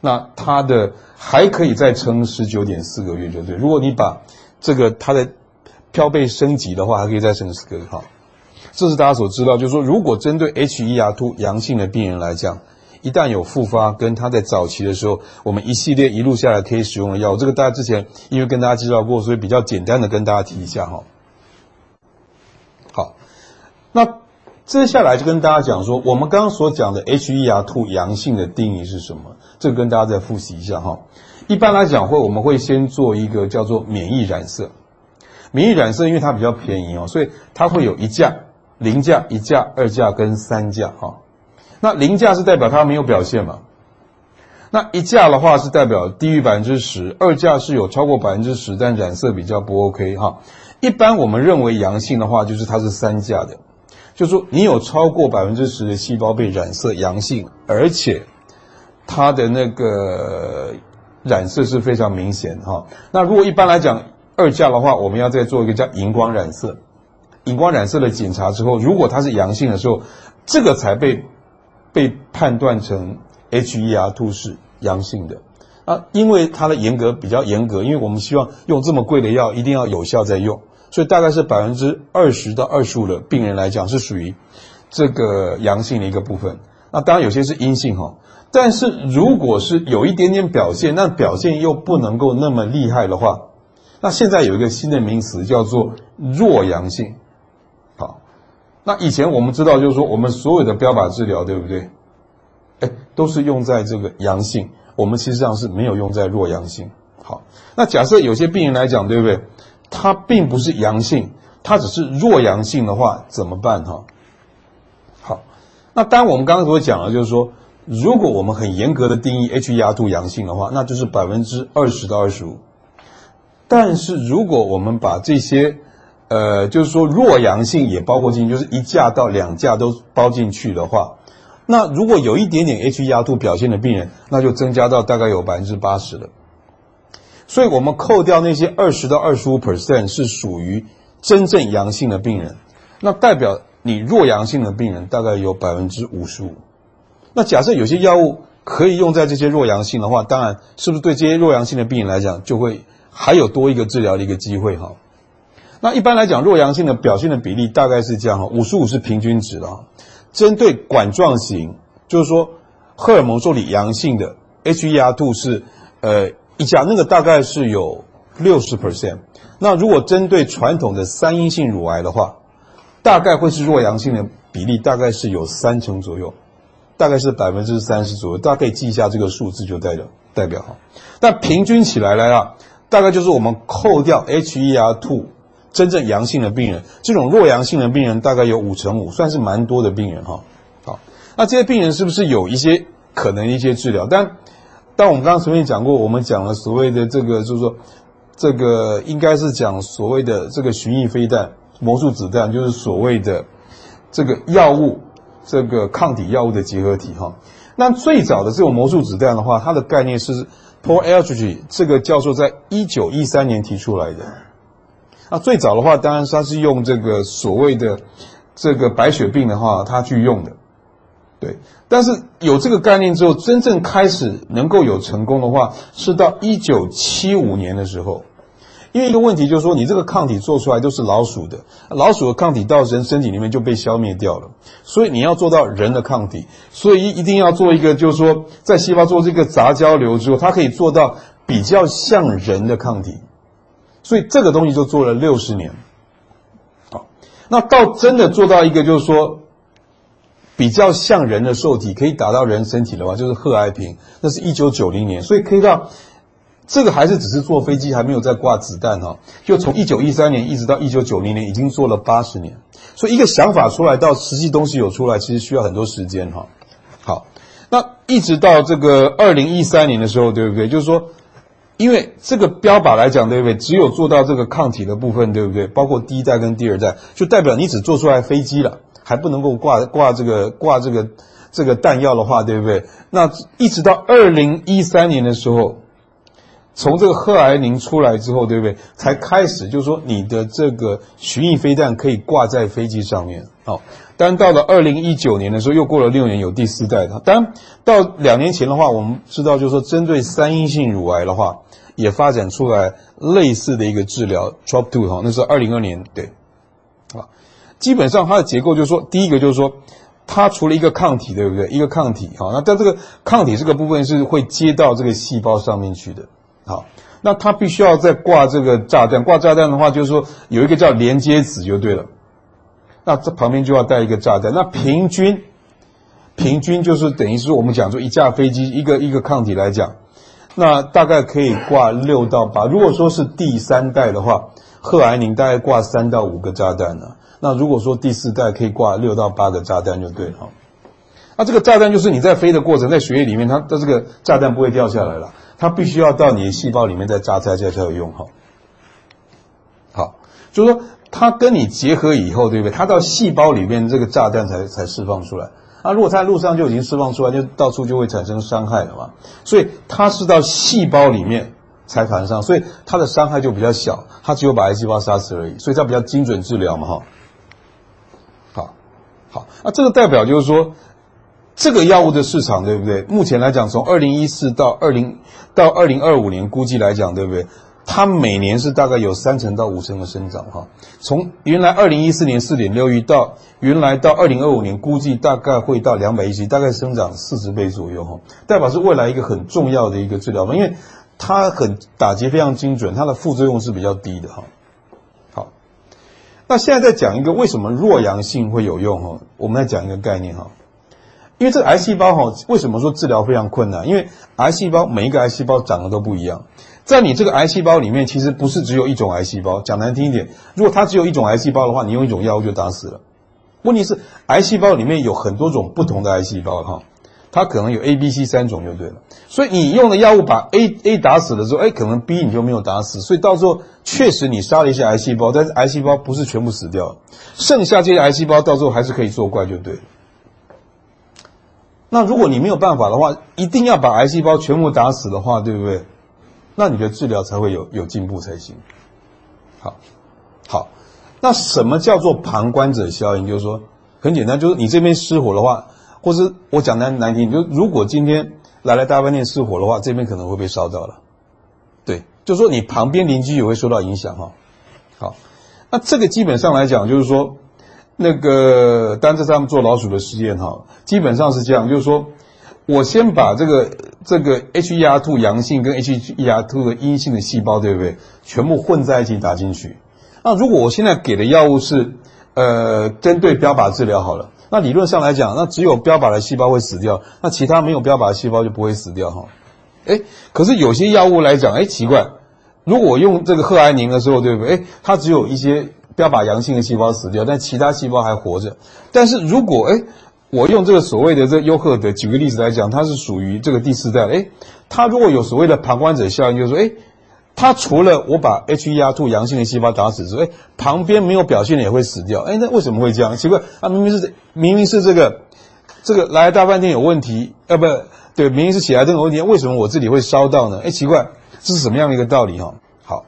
那它的还可以再撑十九点四个月，就对。如果你把这个它的标倍升级的话，还可以再撑十个月。哈，这是大家所知道，就是说，如果针对 HER2 阳性的病人来讲，一旦有复发，跟他在早期的时候，我们一系列一路下来可以使用的药，这个大家之前因为跟大家介绍过，所以比较简单的跟大家提一下哈。好，那。接下来就跟大家讲说，我们刚刚所讲的 HER2 阳性的定义是什么？这个跟大家再复习一下哈。一般来讲会，我们会先做一个叫做免疫染色。免疫染色因为它比较便宜哦，所以它会有一价、零价、一价、二价跟三价哈。那零价是代表它没有表现嘛？那一价的话是代表低于百分之十，二价是有超过百分之十，但染色比较不 OK 哈。一般我们认为阳性的话，就是它是三价的。就是说，你有超过百分之十的细胞被染色阳性，而且它的那个染色是非常明显哈。那如果一般来讲二价的话，我们要再做一个叫荧光染色，荧光染色的检查之后，如果它是阳性的时候，这个才被被判断成 HER2 是阳性的啊，因为它的严格比较严格，因为我们希望用这么贵的药一定要有效再用。所以大概是百分之二十到二十五的病人来讲是属于这个阳性的一个部分。那当然有些是阴性哈，但是如果是有一点点表现，那表现又不能够那么厉害的话，那现在有一个新的名词叫做弱阳性。好，那以前我们知道，就是说我们所有的标靶治疗，对不对？哎，都是用在这个阳性，我们其实上是没有用在弱阳性。好，那假设有些病人来讲，对不对？它并不是阳性，它只是弱阳性的话，怎么办？哈，好，那当然我们刚刚所讲的，就是说，如果我们很严格的定义 HER2 阳性的话，那就是百分之二十到二十五。但是如果我们把这些，呃，就是说弱阳性也包括进去，就是一价到两价都包进去的话，那如果有一点点 HER2 表现的病人，那就增加到大概有百分之八十了。所以我们扣掉那些二十到二十五 percent 是属于真正阳性的病人，那代表你弱阳性的病人大概有百分之五十五。那假设有些药物可以用在这些弱阳性的话，当然是不是对这些弱阳性的病人来讲，就会还有多一个治疗的一个机会哈？那一般来讲，弱阳性的表现的比例大概是这样哈，五十五是平均值了。针对管状型，就是说荷尔蒙受体阳性的 HER2 是呃。一价那个大概是有六十 percent，那如果针对传统的三阴性乳癌的话，大概会是弱阳性的比例大概是有三成左右，大概是百分之三十左右，大家可以记一下这个数字就代表代表哈。但平均起来来啊，大概就是我们扣掉 HER2 真正阳性的病人，这种弱阳性的病人大概有五成五，算是蛮多的病人哈。好，那这些病人是不是有一些可能一些治疗？但但我们刚刚前面讲过，我们讲了所谓的这个，就是说，这个应该是讲所谓的这个巡弋飞弹、魔术子弹，就是所谓的这个药物，这个抗体药物的结合体哈。那最早的这种魔术子弹的话，它的概念是 Paul Ehrlich 这个教授在一九一三年提出来的。那最早的话，当然他是用这个所谓的这个白血病的话，他去用的。对，但是有这个概念之后，真正开始能够有成功的话，是到一九七五年的时候。因为一个问题就是说，你这个抗体做出来都是老鼠的，老鼠的抗体到人身体里面就被消灭掉了，所以你要做到人的抗体，所以一一定要做一个，就是说，在细胞做这个杂交流之后，它可以做到比较像人的抗体，所以这个东西就做了六十年。好，那到真的做到一个，就是说。比较像人的受体可以打到人身体的话，就是贺癌平，那是一九九零年，所以可以到这个还是只是坐飞机，还没有在挂子弹哈。就从一九一三年一直到一九九零年，已经做了八十年。所以一个想法出来到实际东西有出来，其实需要很多时间哈。好，那一直到这个二零一三年的时候，对不对？就是说，因为这个标靶来讲，对不对？只有做到这个抗体的部分，对不对？包括第一代跟第二代，就代表你只做出来飞机了。还不能够挂挂这个挂这个这个弹药的话，对不对？那一直到二零一三年的时候，从这个贺癌宁出来之后，对不对？才开始就是说你的这个巡弋飞弹可以挂在飞机上面。哦，但到了二零一九年的时候，又过了六年，有第四代的。当然到两年前的话，我们知道就是说针对三阴性乳癌的话，也发展出来类似的一个治疗 t r o p two 哈，那是二零二年对。基本上它的结构就是说，第一个就是说，它除了一个抗体，对不对？一个抗体，好，那在这个抗体这个部分是会接到这个细胞上面去的，好，那它必须要再挂这个炸弹，挂炸弹的话，就是说有一个叫连接子就对了，那这旁边就要带一个炸弹，那平均，平均就是等于是我们讲说一架飞机一个一个抗体来讲，那大概可以挂六到八，如果说是第三代的话，贺癌宁大概挂三到五个炸弹呢。那如果说第四代可以挂六到八个炸弹就对了哈，那这个炸弹就是你在飞的过程，在血液里面，它的这个炸弹不会掉下来了，它必须要到你的细胞里面再炸开，这才有用哈。好，就是说它跟你结合以后，对不对？它到细胞里面这个炸弹才才释放出来。那如果在路上就已经释放出来，就到处就会产生伤害了嘛。所以它是到细胞里面才产生，所以它的伤害就比较小，它只有把癌细胞杀死而已，所以它比较精准治疗嘛哈。好，那这个代表就是说，这个药物的市场对不对？目前来讲，从二零一四到二零到二零二五年，估计来讲，对不对？它每年是大概有三成到五成的生长哈。从原来二零一四年四点六亿到原来到二零二五年，估计大概会到两百亿，大概生长四十倍左右哈。代表是未来一个很重要的一个治疗方，因为它很打击非常精准，它的副作用是比较低的哈。那现在再讲一个为什么弱阳性会有用哈？我们再讲一个概念哈。因为这个癌细胞哈，为什么说治疗非常困难？因为癌细胞每一个癌细胞长得都不一样，在你这个癌细胞里面，其实不是只有一种癌细胞。讲难听一点，如果它只有一种癌细胞的话，你用一种药物就打死了。问题是癌细胞里面有很多种不同的癌细胞哈，它可能有 A、B、C 三种就对了。所以你用的药物把 A A 打死了之后，哎，可能 B 你就没有打死。所以到时候确实你杀了一些癌细胞，但是癌细胞不是全部死掉，剩下这些癌细胞到时候还是可以作怪就对了。那如果你没有办法的话，一定要把癌细胞全部打死的话，对不对？那你的治疗才会有有进步才行。好，好，那什么叫做旁观者效应？就是说，很简单，就是你这边失火的话，或是我讲难难听，就如果今天来了大饭店失火的话，这边可能会被烧到了。对，就是说你旁边邻居也会受到影响哈。好，那这个基本上来讲，就是说。那个，当这是他们做老鼠的实验哈，基本上是这样，就是说，我先把这个这个 HER2 阳性跟 HER2 的阴性的细胞，对不对？全部混在一起打进去。那如果我现在给的药物是呃针对标靶治疗好了，那理论上来讲，那只有标靶的细胞会死掉，那其他没有标靶的细胞就不会死掉哈。哎，可是有些药物来讲，哎，奇怪，如果我用这个贺癌宁的时候，对不对？哎，它只有一些。标靶阳性的细胞死掉，但其他细胞还活着。但是如果哎，我用这个所谓的这个优赫德，举个例子来讲，它是属于这个第四代。哎，它如果有所谓的旁观者效应，就是说，哎，它除了我把 HER2 阳性的细胞打死之外，旁边没有表现的也会死掉。哎，那为什么会这样？奇怪，啊，明明是明明是这个这个来大半天有问题，呃，不对，明明是起来这个问题，为什么我这里会烧到呢？哎，奇怪，这是什么样的一个道理哈？好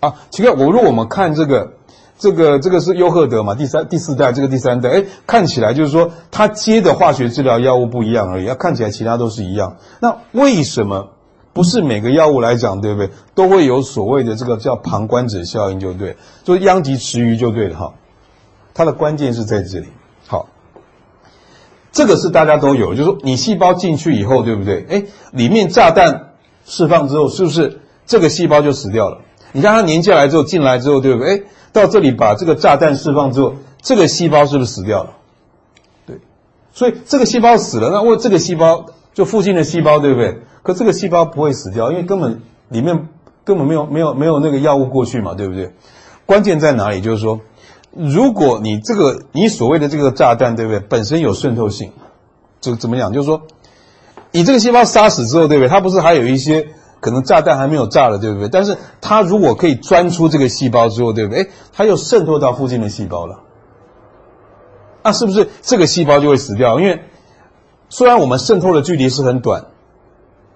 啊，奇怪，我如果我们看这个，这个这个是优赫德嘛，第三第四代，这个第三代，哎，看起来就是说他接的化学治疗药物不一样而已，要看起来其他都是一样。那为什么不是每个药物来讲，对不对？都会有所谓的这个叫旁观者效应，就对，就是殃及池鱼就对了哈。它的关键是在这里。好，这个是大家都有，就是说你细胞进去以后，对不对？哎，里面炸弹释放之后，是不是这个细胞就死掉了？你看它粘下来之后进来之后，对不对？哎，到这里把这个炸弹释放之后，这个细胞是不是死掉了？对，所以这个细胞死了，那为这个细胞就附近的细胞，对不对？可这个细胞不会死掉，因为根本里面根本没有没有没有那个药物过去嘛，对不对？关键在哪里？就是说，如果你这个你所谓的这个炸弹，对不对？本身有渗透性，就怎么样？就是说，你这个细胞杀死之后，对不对？它不是还有一些？可能炸弹还没有炸了，对不对？但是它如果可以钻出这个细胞之后，对不对？诶，它又渗透到附近的细胞了，那是不是这个细胞就会死掉？因为虽然我们渗透的距离是很短，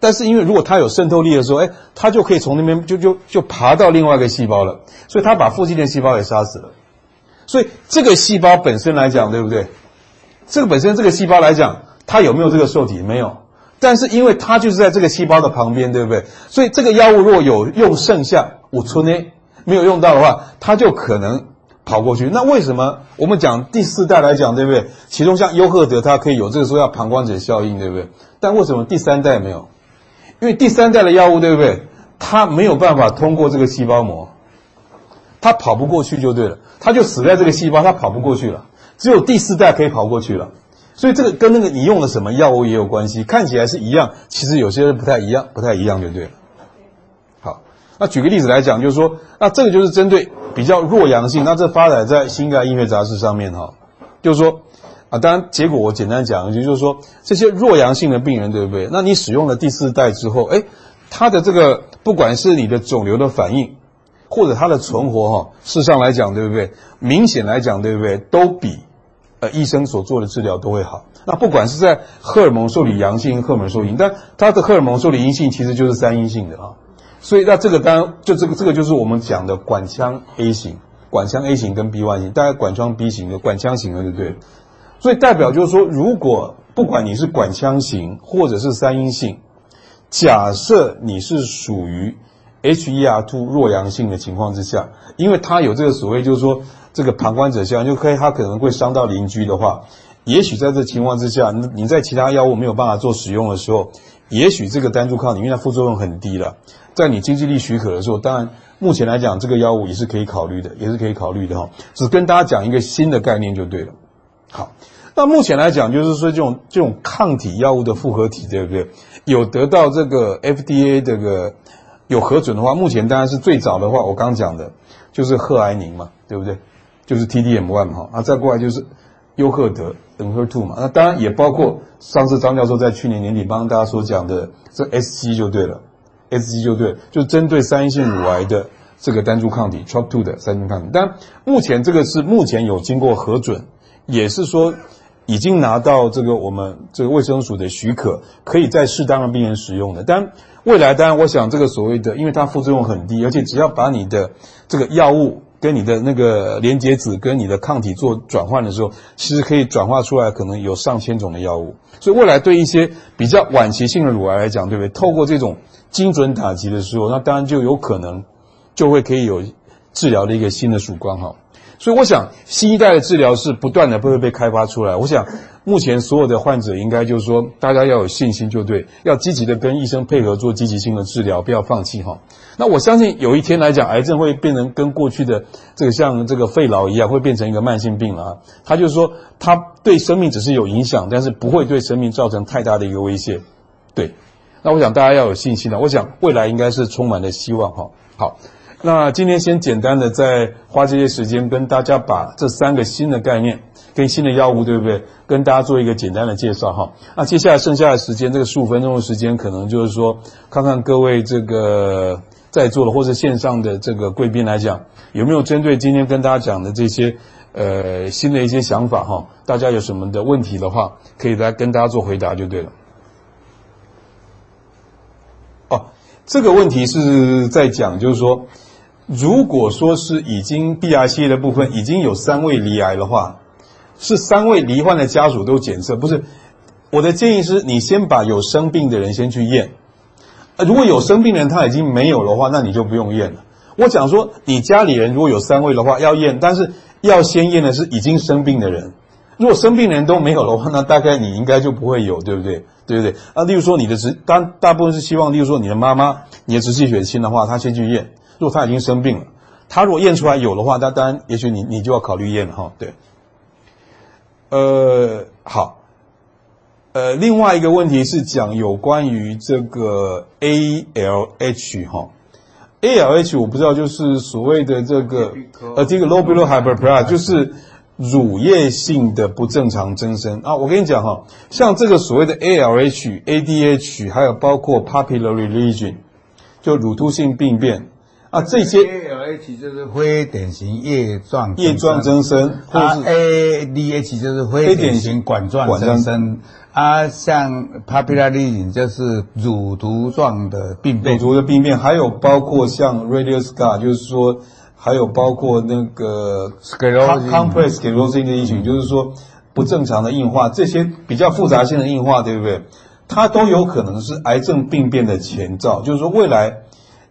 但是因为如果它有渗透力的时候，诶，它就可以从那边就就就爬到另外一个细胞了，所以它把附近的细胞也杀死了。所以这个细胞本身来讲，对不对？这个本身这个细胞来讲，它有没有这个受体？没有。但是因为它就是在这个细胞的旁边，对不对？所以这个药物如果有用剩下五寸呢，没有用到的话，它就可能跑过去。那为什么我们讲第四代来讲，对不对？其中像优赫德，它可以有这个时候要旁观者效应，对不对？但为什么第三代没有？因为第三代的药物，对不对？它没有办法通过这个细胞膜，它跑不过去就对了，它就死在这个细胞，它跑不过去了。只有第四代可以跑过去了。所以这个跟那个你用的什么药物也有关系，看起来是一样，其实有些人不太一样，不太一样就对了。那举个例子来讲，就是说，那这个就是针对比较弱阳性，那这发展在《新概医学杂志》上面哈，就是说，啊，当然结果我简单讲一句，就是说这些弱阳性的病人，对不对？那你使用了第四代之后，哎，他的这个不管是你的肿瘤的反应，或者他的存活哈，事实上来讲，对不对？明显来讲，对不对？都比。呃，医生所做的治疗都会好。那不管是在荷尔蒙受体阳性、荷尔蒙受体，但它的荷尔蒙受体阴性其实就是三阴性的啊。所以那这个当然就这个这个就是我们讲的管腔 A 型、管腔 A 型跟 B1 型，大概管腔 B 型的管腔型的，对不对？所以代表就是说，如果不管你是管腔型或者是三阴性，假设你是属于 HER2 弱阳性的情况之下，因为它有这个所谓就是说这个旁观者效应，就可以它可能会伤到邻居的话，也许在这情况之下，你你在其他药物没有办法做使用的时候，也许这个单株抗体因为它副作用很低了，在你经济力许可的时候，当然目前来讲这个药物也是可以考虑的，也是可以考虑的哈。只跟大家讲一个新的概念就对了。好，那目前来讲就是说这种这种抗体药物的复合体，对不对？有得到这个 FDA 这个。有核准的话，目前当然是最早的话，我刚讲的，就是贺癌宁嘛，对不对？就是 TDM1 嘛，啊，再过来就是优赫德等 HER2 嘛，那当然也包括上次张教授在去年年底帮大家所讲的这 SG 就对了，SG 就对，就针对三阴性乳癌的这个单株抗体 TROP2 的三阴抗体，但目前这个是目前有经过核准，也是说已经拿到这个我们这个卫生署的许可，可以在适当的病人使用的，但。未来当然，我想这个所谓的，因为它副作用很低，而且只要把你的这个药物跟你的那个连结子跟你的抗体做转换的时候，其实可以转化出来可能有上千种的药物。所以未来对一些比较晚期性的乳癌来讲，对不对？透过这种精准打击的时候，那当然就有可能就会可以有治疗的一个新的曙光哈。所以我想，新一代的治疗是不断的不会被开发出来。我想，目前所有的患者应该就是说，大家要有信心，就对，要积极的跟医生配合做积极性的治疗，不要放弃哈。那我相信有一天来讲，癌症会变成跟过去的这个像这个肺痨一样，会变成一个慢性病了啊。它就是说，它对生命只是有影响，但是不会对生命造成太大的一个威胁。对，那我想大家要有信心了。我想未来应该是充满了希望哈。好。那今天先简单的再花这些时间跟大家把这三个新的概念跟新的药物，对不对？跟大家做一个简单的介绍哈。那接下来剩下的时间，这个十五分钟的时间，可能就是说，看看各位这个在座的或者线上的这个贵宾来讲，有没有针对今天跟大家讲的这些呃新的一些想法哈？大家有什么的问题的话，可以来跟大家做回答就对了。哦，这个问题是在讲，就是说。如果说是已经 BRCA 的部分已经有三位罹癌的话，是三位罹患的家属都检测，不是？我的建议是你先把有生病的人先去验。如果有生病的人他已经没有的话，那你就不用验了。我讲说，你家里人如果有三位的话要验，但是要先验的是已经生病的人。如果生病的人都没有的话，那大概你应该就不会有，对不对？对不对？啊，例如说你的直，当大部分是希望，例如说你的妈妈，你的直系血亲的话，他先去验。如果他已经生病了，他如果验出来有的话，那当然，也许你你就要考虑验了哈。对，呃，好，呃，另外一个问题是讲有关于这个 ALH 哈，ALH 我不知道，就是所谓的这个呃，这个 low below hyperplasia 就是乳液性的不正常增生啊。我跟你讲哈，像这个所谓的 ALH、ADH，还有包括 papillary lesion，就乳突性病变。啊，这些 ALH 就是非典型叶状叶状增生，或是 ADH 就是非典型管状增生，啊，像 papillary lesion 就是乳突状的病变，乳突的病变，还有包括像 radial scar，就是说，还有包括那个 complex sclerosing 的一群，就是说不正常的硬化，这些比较复杂性的硬化，对不对？它都有可能是癌症病变的前兆，就是说未来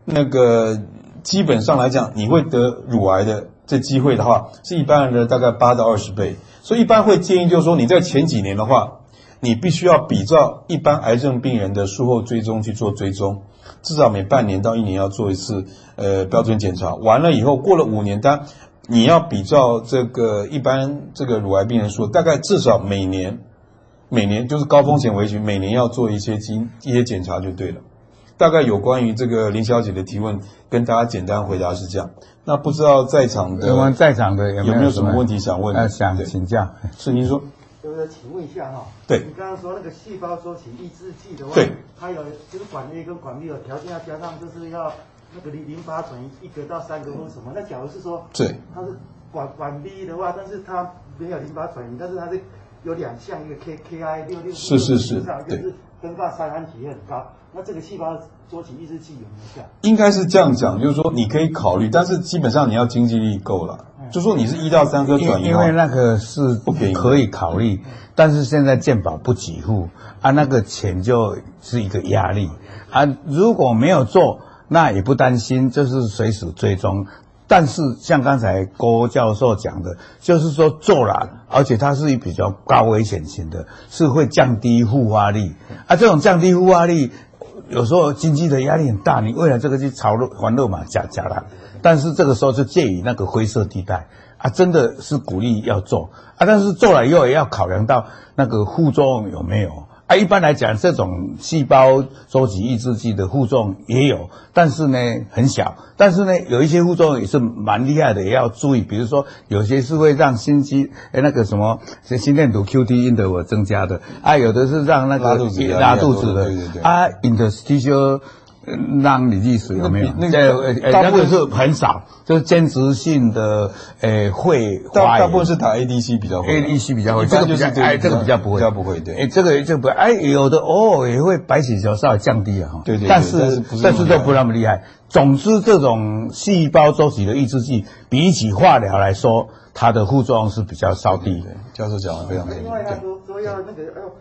那个。基本上来讲，你会得乳癌的这机会的话，是一般人的大概八到二十倍。所以一般会建议，就是说你在前几年的话，你必须要比照一般癌症病人的术后追踪去做追踪，至少每半年到一年要做一次呃标准检查。完了以后，过了五年，当你要比照这个一般这个乳癌病人数，大概至少每年每年就是高风险为群，每年要做一些经一些检查就对了。大概有关于这个林小姐的提问，跟大家简单回答是这样。那不知道在场的，在场的有没有，有没有什么问题想问？呃，想请教，是您说。对不对？请问一下哈。对。你刚刚说那个细胞周期抑制剂的话，对，它有就是管 A 跟管 B 有条件要加上，就是要那个淋淋巴转移一个到三个或什么？那假如是说，对，它是管管 B 的话，但是它没有淋巴转移，但是它是有两项，一个 K K I 六六，是是是，对，分化三胺体也很高。那这个细胞周期抑制剂有没有效？应该是这样讲，就是说你可以考虑，但是基本上你要经济力够了。嗯、就说你是一到三颗转移，因为那个是不便宜，可以考虑，但是现在健保不给付啊，那个钱就是一个压力啊。如果没有做，那也不担心，就是随时追踪。但是像刚才郭教授讲的，就是说做了，而且它是比较高危险型的，是会降低复发率。啊，这种降低复发率，有时候经济的压力很大，你为了这个去炒肉还肉嘛，假假的。但是这个时候就介于那个灰色地带啊，真的是鼓励要做啊，但是做了以后也要考量到那个副作用有没有。啊，一般来讲，这种细胞周期抑制剂的副作用也有，但是呢很小。但是呢，有一些副作用也是蛮厉害的，也要注意。比如说，有些是会让心肌诶那个什么心电图 QT interval 增加的啊，有的是让那个拉肚子，拉肚子的，啊，interstitial 让你溺死有没有？那个呃呃，那个是很少，就是间质性的呃会。大大部分是打 ADC 比较会，ADC 比较会，这个比较哎，这个比较不会，比较不会对。哎，这个这个不哎，有的哦也会白血球稍微降低啊哈。对对。但是但是都不那么厉害。总之，这种细胞周期的抑制剂比起化疗来说，它的副作用是比较稍低的。教授讲的非常对。另外，他说说要那个哎呦。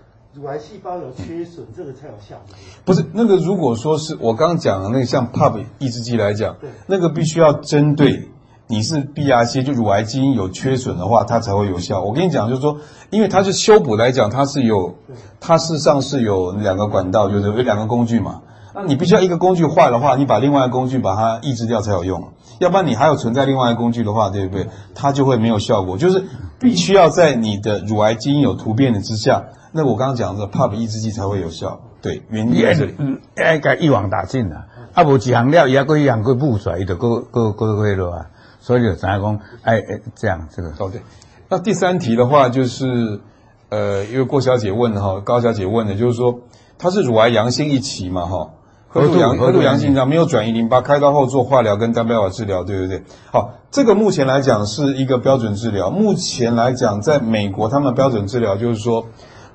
乳癌细胞有缺损，这个才有效。不是那个，如果说是我刚刚讲的那个像 PUP 抑制剂来讲，那个必须要针对你是 BRCA 就乳癌基因有缺损的话，它才会有效。我跟你讲，就是说，因为它是修补来讲，它是有，它事实上是有两个管道，就是有两个工具嘛。那你必须要一个工具坏的话，你把另外一个工具把它抑制掉才有用，要不然你还有存在另外一个工具的话，对不对？它就会没有效果。就是必须要在你的乳癌基因有突变的之下。那我刚刚讲的 PARP 抑制剂才会有效，对，原因在这里。嗯，应该一网打尽了。啊，无几行料，伊还过一行过补出来，伊就过过过过了啊。所以就怎样讲？哎哎，这样这个。哦对。那第三题的话就是，呃，因为郭小姐问的哈，高小姐问的就是说，她是乳癌阳性一期嘛哈，核度阳核度阳性，没有转移淋巴，开刀后做化疗跟单标靶治疗，对不对？好，这个目前来讲是一个标准治疗。目前来讲，在美国他们标准治疗就是说。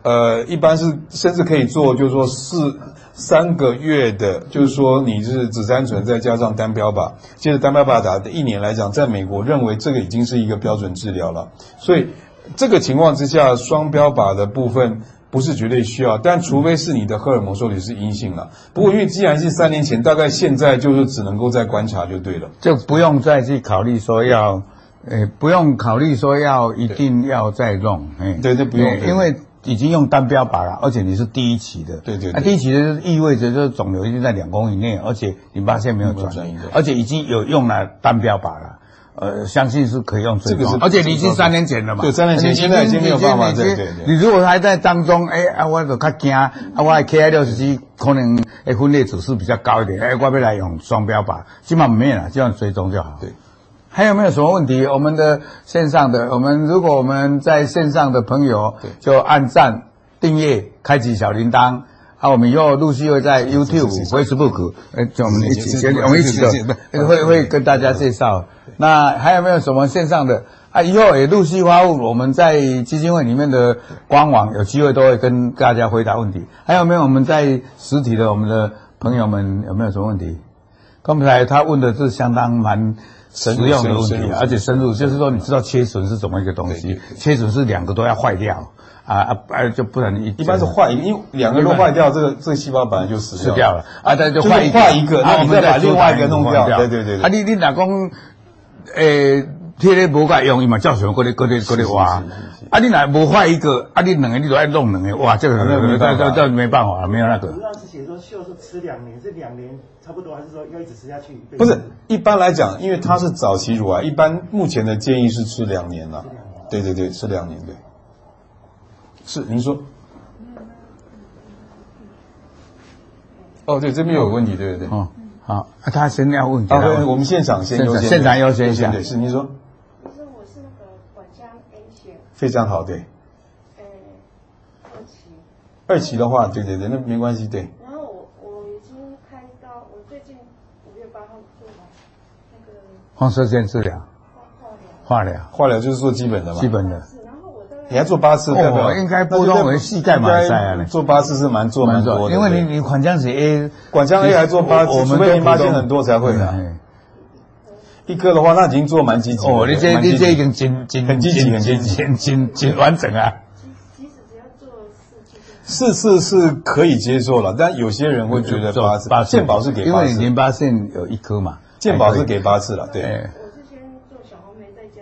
呃，一般是甚至可以做，就是说四三个月的，就是说你是紫杉醇再加上单标靶，接着单标靶打的一年来讲，在美国认为这个已经是一个标准治疗了。所以这个情况之下，双标靶的部分不是绝对需要，但除非是你的荷尔蒙受体是阴性了。不过因为既然是三年前，大概现在就是只能够再观察就对了，就不用再去考虑说要，呃，不用考虑说要一定要再用，哎，对，这不用，因为。已经用单标靶了，而且你是第一期的，对对，对。那、啊、第一期的意味着就是肿瘤已经在两公以内，而且淋巴腺没有转移，而且已经有用了单标靶了，呃，相信是可以用这个是，而且你已经三年前了嘛，对，三年前，现在已经没有办法，对对对。你如果还在当中，哎啊，我就较惊，啊，我 KI 六十七可能诶分裂指数比较高一点，哎，我要来用双标靶，基本上没有了，这样追踪就好。对。还有没有什么问题？我们的线上的，我们如果我们在线上的朋友，就按赞。订阅，开启小铃铛。啊，我们以后陆续会在 YouTube、Facebook，哎，就我们一起，我们一起的，会会跟大家介绍。那还有没有什么线上的？啊，以后也陆续发布，我们在基金会里面的官网，有机会都会跟大家回答问题。还有没有我们在实体的我们的朋友们有没有什么问题？刚才他问的是相当蛮实用的问题，而且深入，就是说你知道切损是怎么一个东西？切损是两个都要坏掉。啊啊啊！就不然一一般是坏，因为两个都坏掉，这个这个细胞本来就死掉了，掉了啊，但就坏坏一个，那我们再把另外一个弄掉，对对对。啊，你你哪公？诶，贴咧无该用，伊嘛照常搁咧搁咧搁咧挖。啊，你哪无坏一个？啊，你两个你都爱弄两个，哇，这个没这这这没办法，没有那个。主要是写说秀是吃两年，这两年差不多，还是说要一直吃下去？不是，一般来讲，因为它是早期乳癌，一般目前的建议是吃两年了。对对对，吃两年对。是，您说。哦，对，这边有问题，对对对。哦，好，他先要问题。啊，我们现场先优先。现场优先一下。对，是您说。非常好，对。呃，二期。二期的话，对对对，那没关系，对。然后我我已经开刀，我最近五月八号做完那个。放射线治疗。化疗。化疗就是做基本的嘛。基本的。你还做八次，代表应该波动为膝盖马赛啊！做八次是蛮做蛮多的，因为你你管腔子 A，管腔 A 还做八次，我们被发现很多才会的。一颗的话，那已经做蛮积极哦，你这你这已经很积极、很积极、很完整啊。四次是可以接受了，但有些人会觉得八次。八次健保是给八次，因为淋巴腺有一颗嘛，健保是给八次了，对。我是先做小红梅，再加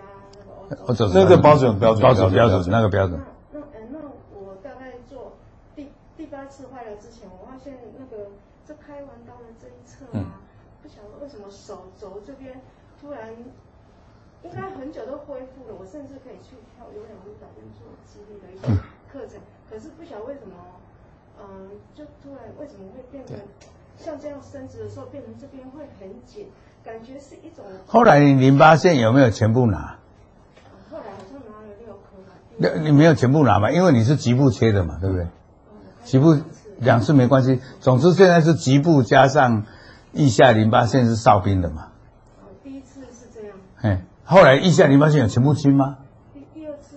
那个欧洲。那个标准标准标准标准那个标准。那呃那我大概做第第八次坏了之前，我发现那个这开完刀的这一侧啊，不晓得为什么手肘这边突然。应该很久都恢复了，我甚至可以去跳有氧舞蹈跟做肌力的一些课程，可是不晓得为什么，嗯、呃，就突然为什么会变成像这样伸直的时候，变成这边会很紧，感觉是一种。后来你淋巴腺有没有全部拿？后来好像拿了六颗吧。那你没有全部拿嘛？因为你是局部切的嘛，对不对？局部两次没关系，总之现在是局部加上腋下淋巴腺是哨兵的嘛。哎。后来腋下淋巴腺有全部清吗？第第二次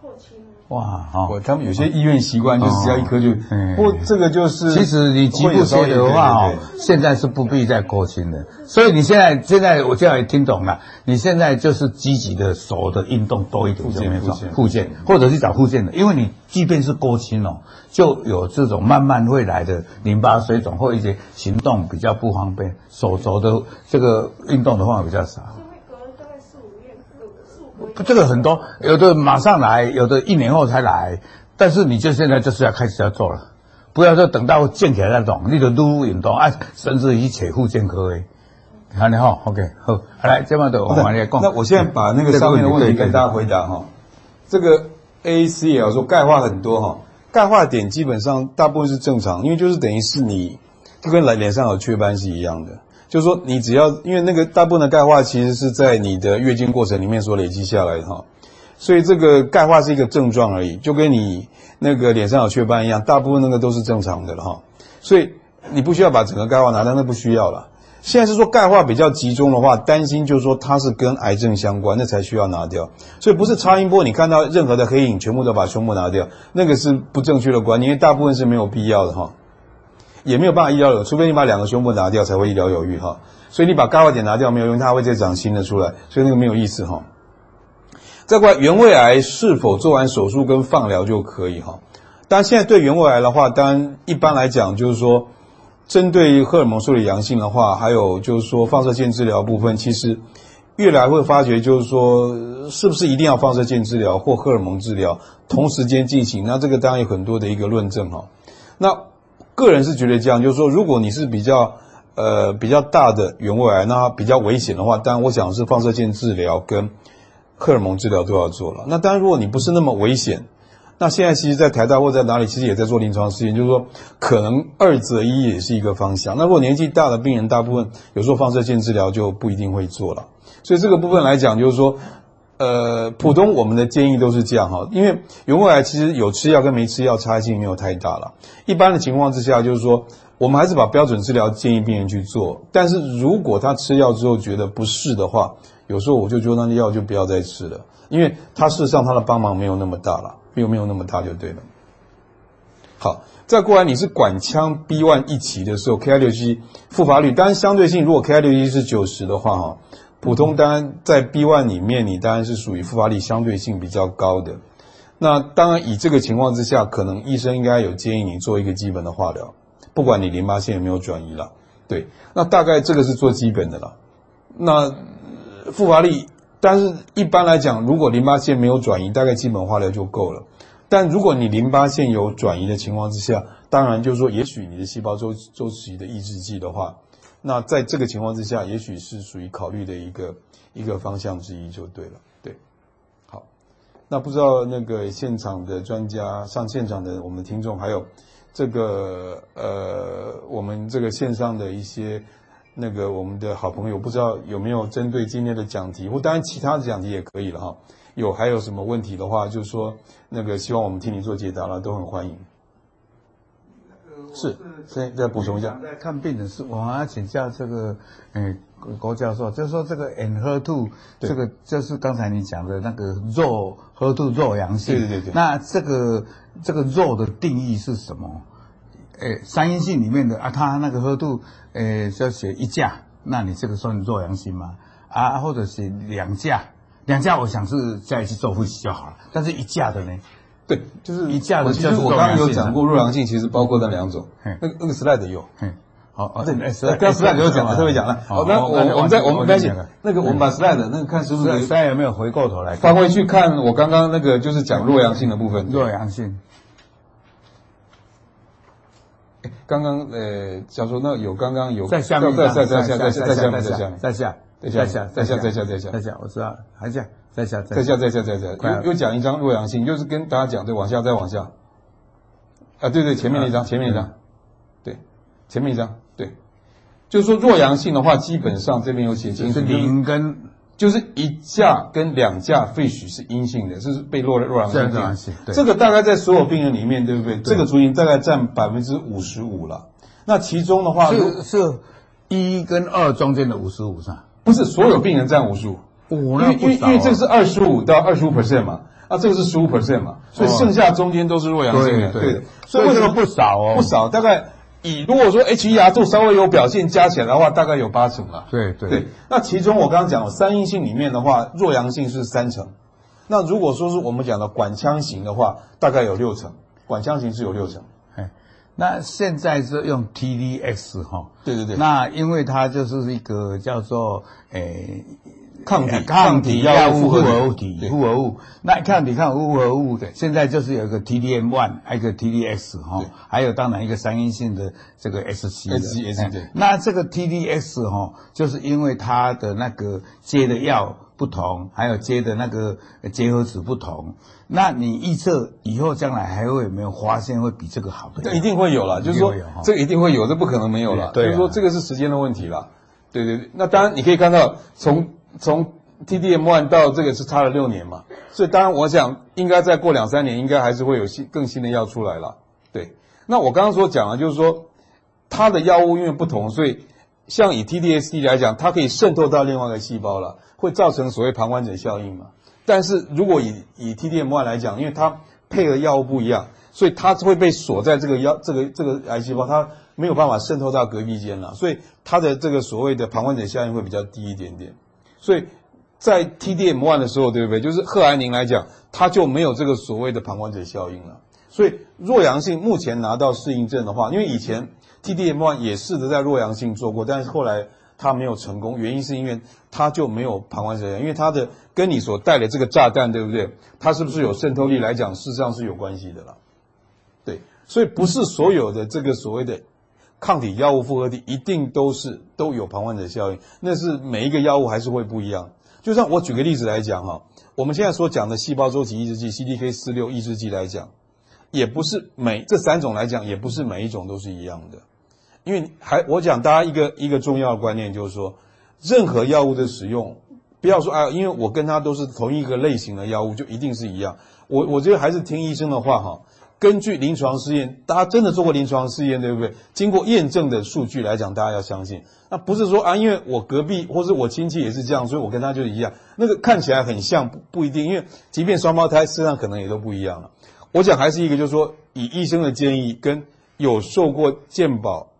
扩清。哇，好、哦，他们有些医院习惯就是只要一颗就，嗯、不过这个就是，其实你局部切的话哦，现在是不必再扩清的。所以你现在现在我这样也听懂了，你现在就是积极的手的运动多一点就没错，复健或者是找复健的，因为你即便是扩清哦，就有这种慢慢会来的淋巴水肿或一些行动比较不方便，手肘的这个运动的话比较少。这个很多，有的马上来，有的一年后才来，但是你就现在就是要开始要做了，不要说等到建起来再动，你就愈运动，哎，甚至于切复健科诶。好，你好，OK，好，来，这么的我们来讲。那我现在把那个上面的问题给大家回答哈。这个 ac 也要说钙化很多哈，钙化点基本上大部分是正常，因为就是等于是你就跟脸脸上有雀斑是一样的。就是说，你只要因为那个大部分的钙化其实是在你的月经过程里面所累积下来的哈，所以这个钙化是一个症状而已，就跟你那个脸上有雀斑一样，大部分那个都是正常的了哈。所以你不需要把整个钙化拿掉，那不需要了。现在是说钙化比较集中的话，担心就是说它是跟癌症相关，那才需要拿掉。所以不是超音波，你看到任何的黑影全部都把胸部拿掉，那个是不正确的观念，因为大部分是没有必要的哈。也没有办法医疗有，除非你把两个胸部拿掉才会医疗有余哈。所以你把钙化点拿掉没有用，它会再长新的出来，所以那个没有意思哈。再过来，原位癌是否做完手术跟放疗就可以哈？当然现在对原位癌的话，当然一般来讲就是说，针对荷尔蒙素的阳性的话，还有就是说放射线治疗部分，其实越来会发觉就是说，是不是一定要放射线治疗或荷尔蒙治疗同时间进行？那这个当然有很多的一个论证哈。那个人是觉得这样，就是说，如果你是比较呃比较大的原位癌，那比较危险的话，当然我想是放射线治疗跟荷尔蒙治疗都要做了。那当然，如果你不是那么危险，那现在其实，在台大或在哪里，其实也在做临床试验，就是说可能二择一也是一个方向。那如果年纪大的病人，大部分有时候放射线治疗就不一定会做了。所以这个部分来讲，就是说。呃，普通我们的建议都是这样哈，因为原位癌其实有吃药跟没吃药差异性没有太大了。一般的情况之下，就是说我们还是把标准治疗建议病人去做。但是如果他吃药之后觉得不适的话，有时候我就觉得那个药就不要再吃了，因为它事实上它的帮忙没有那么大了，没有没有那么大就对了。好，再过来你是管腔 B1 一期的时候，Ki67 复发率，当然相对性，如果 Ki67 是九十的话哈。普通当然在 B one 里面，你当然是属于复发力相对性比较高的。那当然以这个情况之下，可能医生应该有建议你做一个基本的化疗，不管你淋巴腺有没有转移了。对，那大概这个是做基本的了。那复发力，但是一般来讲，如果淋巴腺没有转移，大概基本化疗就够了。但如果你淋巴腺有转移的情况之下，当然就是说，也许你的细胞周周期的抑制剂的话。那在这个情况之下，也许是属于考虑的一个一个方向之一，就对了。对，好，那不知道那个现场的专家、上现场的我们听众，还有这个呃，我们这个线上的一些那个我们的好朋友，不知道有没有针对今天的讲题，或当然其他的讲题也可以了哈。有还有什么问题的话，就是说那个希望我们替你做解答了，都很欢迎。是，所以再补充一下。在看病的是，我还要请教这个，嗯，郭教授，就是说这个 Enhertu，这个就是刚才你讲的那个弱 HER2 弱阳性。对对对。那这个这个弱的定义是什么？诶，三阴性里面的啊，它那个 HER2，诶，就写一价，那你这个算弱阳性吗？啊，或者是两价，两价我想是在一起做复习就好了。但是一价的呢，对，就是一架的其就是实我刚刚有讲过，弱阳性其实包括那两种，嗯。那个那个 slide 有。嗯，好，哦，对，哎刚 slide 有讲了，特别讲了。好，那我我们再我们没关系，那个我们把 slide 那个看是不是 slide 有没有回过头来翻回去看我刚刚那个就是讲弱阳性的部分。弱阳性。刚刚呃，假如说那有刚刚有在下面，在在在下在在下在下在下在下在下在下在下在下在下，我知道，还下在下在下在下在下，又又讲一张弱阳性，又是跟大家讲，对，往下再往下。啊，对对，前面那张，前面一张，对，前面一张，对，就是说弱阳性的话，基本上这边有写清楚，是零跟就是一价跟两价废许是阴性的，这是被弱弱阳性。对，这个大概在所有病人里面，对不对？这个族群大概占百分之五十五了。那其中的话，是是一跟二中间的五十五是吧？不是所有病人占五十五，因为因为因为这个是二十五到二十五 percent 嘛，啊，这个是十五 percent 嘛，所以剩下中间都是弱阳性的，对的。所以为什么不少哦？不少，大概。以如果说 H1 做稍微有表现加起来的话，大概有八成了。对对对。那其中我刚刚讲了三阴性里面的话，弱阳性是三成。那如果说是我们讲的管腔型的话，大概有六成。管腔型是有六成。哎，那现在是用 TDX 哈。对对对。那因为它就是一个叫做诶。抗体抗体药物复合物体复合物，那抗体抗复合物的，现在就是有一个 TDM one，还有一个 TDX 哈，还有当然一个三阴性的这个 SC 的 SC 对。那这个 TDX 哈，就是因为它的那个接的药不同，还有接的那个结合子不同，那你预测以后将来还会有没有发现会比这个好的？这一定会有了，就是说这个一定会有，这不可能没有了。对，就是说这个是时间的问题了。对对对，那当然你可以看到从。从 TDM one 到这个是差了六年嘛，所以当然我想应该再过两三年，应该还是会有新更新的药出来了。对，那我刚刚所讲的，就是说它的药物因为不同，所以像以 TDSD 来讲，它可以渗透到另外一个细胞了，会造成所谓旁观者效应嘛。但是如果以以 TDM one 来讲，因为它配合药物不一样，所以它会被锁在这个药这个这个癌细胞，它没有办法渗透到隔壁间了，所以它的这个所谓的旁观者效应会比较低一点点。所以在 TDM one 的时候，对不对？就是贺安宁来讲，他就没有这个所谓的旁观者效应了。所以弱阳性目前拿到适应症的话，因为以前 TDM one 也试着在弱阳性做过，但是后来它没有成功，原因是因为它就没有旁观者效应，因为它的跟你所带的这个炸弹，对不对？它是不是有渗透力来讲，事实上是有关系的了。对，所以不是所有的这个所谓的。抗体药物复合体一定都是都有旁观者效应，那是每一个药物还是会不一样。就像我举个例子来讲哈，我们现在所讲的细胞周期抑制剂 CDK 四六抑制剂来讲，也不是每这三种来讲，也不是每一种都是一样的。因为还我讲大家一个一个重要的观念就是说，任何药物的使用，不要说啊，因为我跟他都是同一个类型的药物，就一定是一样。我我觉得还是听医生的话哈。根据临床试验，大家真的做过临床试验，对不对？经过验证的数据来讲，大家要相信。那不是说啊，因为我隔壁或是我亲戚也是这样，所以我跟他就一样。那个看起来很像，不不一定，因为即便双胞胎，身上可能也都不一样了。我讲还是一个，就是说，以医生的建议，跟有受过健保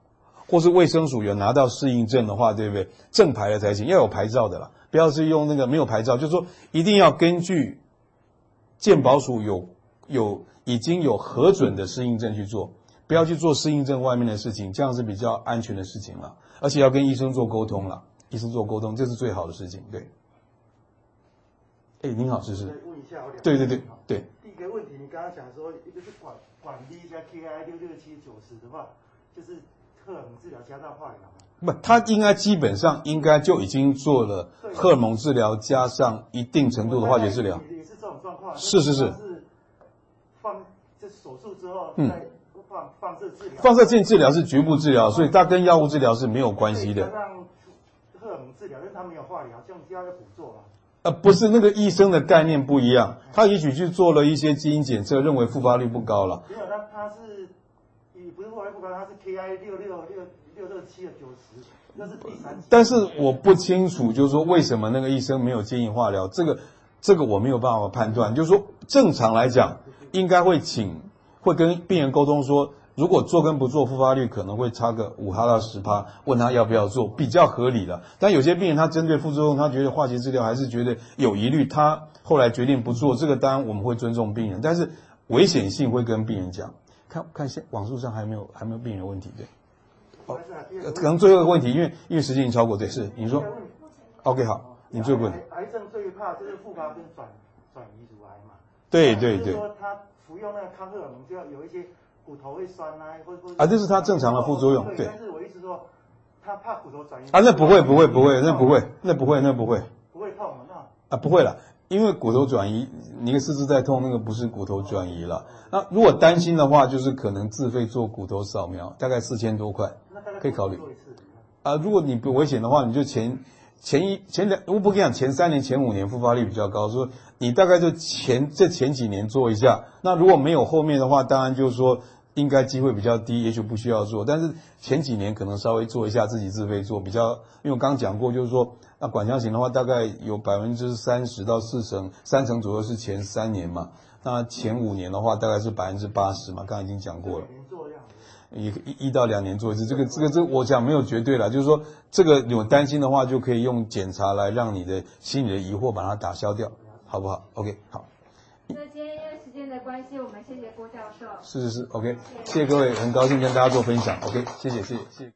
或是卫生署有拿到适应证的话，对不对？正牌的才行，要有牌照的啦，不要是用那个没有牌照，就是说一定要根据健保署有有。已经有核准的适应症去做，不要去做适应症外面的事情，这样是比较安全的事情了。而且要跟医生做沟通了，医生做沟通，这是最好的事情。对。哎，您好，是是。问一下，对对对对。第一个问题，你刚刚讲说，一个是管管 B 加 KI 六六七九十的话，就是荷尔蒙治疗加上化疗。不，他应该基本上应该就已经做了荷尔蒙治疗加上一定程度的化学治疗。也是这种状况。是是是。放这手术之后，嗯，放放射治疗，放射性治疗是局部治疗，所以它跟药物治疗是没有关系的。让荷尔蒙治疗，因为它没有化疗，这样就要补做嘛。呃，不是那个医生的概念不一样，他也许去做了一些基因检测，认为复发率不高了。没有，他他是，也不是复发率不高，他是 KI 六六六六六七的九十，那是第三。但是我不清楚，就是说为什么那个医生没有建议化疗，这个这个我没有办法判断。就是说正常来讲。应该会请，会跟病人沟通说，如果做跟不做，复发率可能会差个五趴到十趴，问他要不要做，比较合理的。但有些病人他针对副作用，他觉得化学治疗还是觉得有疑虑，他后来决定不做，这个当然我们会尊重病人。但是危险性会跟病人讲。看看现网速上还没有还没有病人问题对。哦，可能最后一个问题，因为因为时间已经超过，对，是你说。OK，好，你最不能。癌症最怕就是复发跟转转移乳癌嘛。对对对。就是说他服用那个抗荷尔蒙，就要有一些骨头会酸啊，或者啊，这是他正常的副作用，对。但是我一直说，他怕骨头转移。啊，那不会不会不会，那不会那不会那不会。不会痛那。啊，不会了。因为骨头转移，你的四肢在痛，那个不是骨头转移了。那如果担心的话，就是可能自费做骨头扫描，大概四千多块，可以考虑。啊，如果你不危险的话，你就前前一前两，我不跟你讲，前三年、前五年复发率比较高，说你大概就前这前几年做一下。那如果没有后面的话，当然就是说应该机会比较低，也许不需要做。但是前几年可能稍微做一下，自己自费做比较，因为我刚讲过，就是说。那管腔型的话，大概有百分之三十到四成，三成左右是前三年嘛。那前五年的话，大概是百分之八十嘛。刚刚已经讲过了，一一一到两年做一次。这个这个这个，我讲没有绝对了，就是说这个有担心的话，就可以用检查来让你的心里的疑惑把它打消掉，好不好？OK，好。那今天因为时间的关系，我们谢谢郭教授。是是是，OK，谢谢各位，很高兴跟大家做分享。OK，谢谢谢谢谢谢。谢谢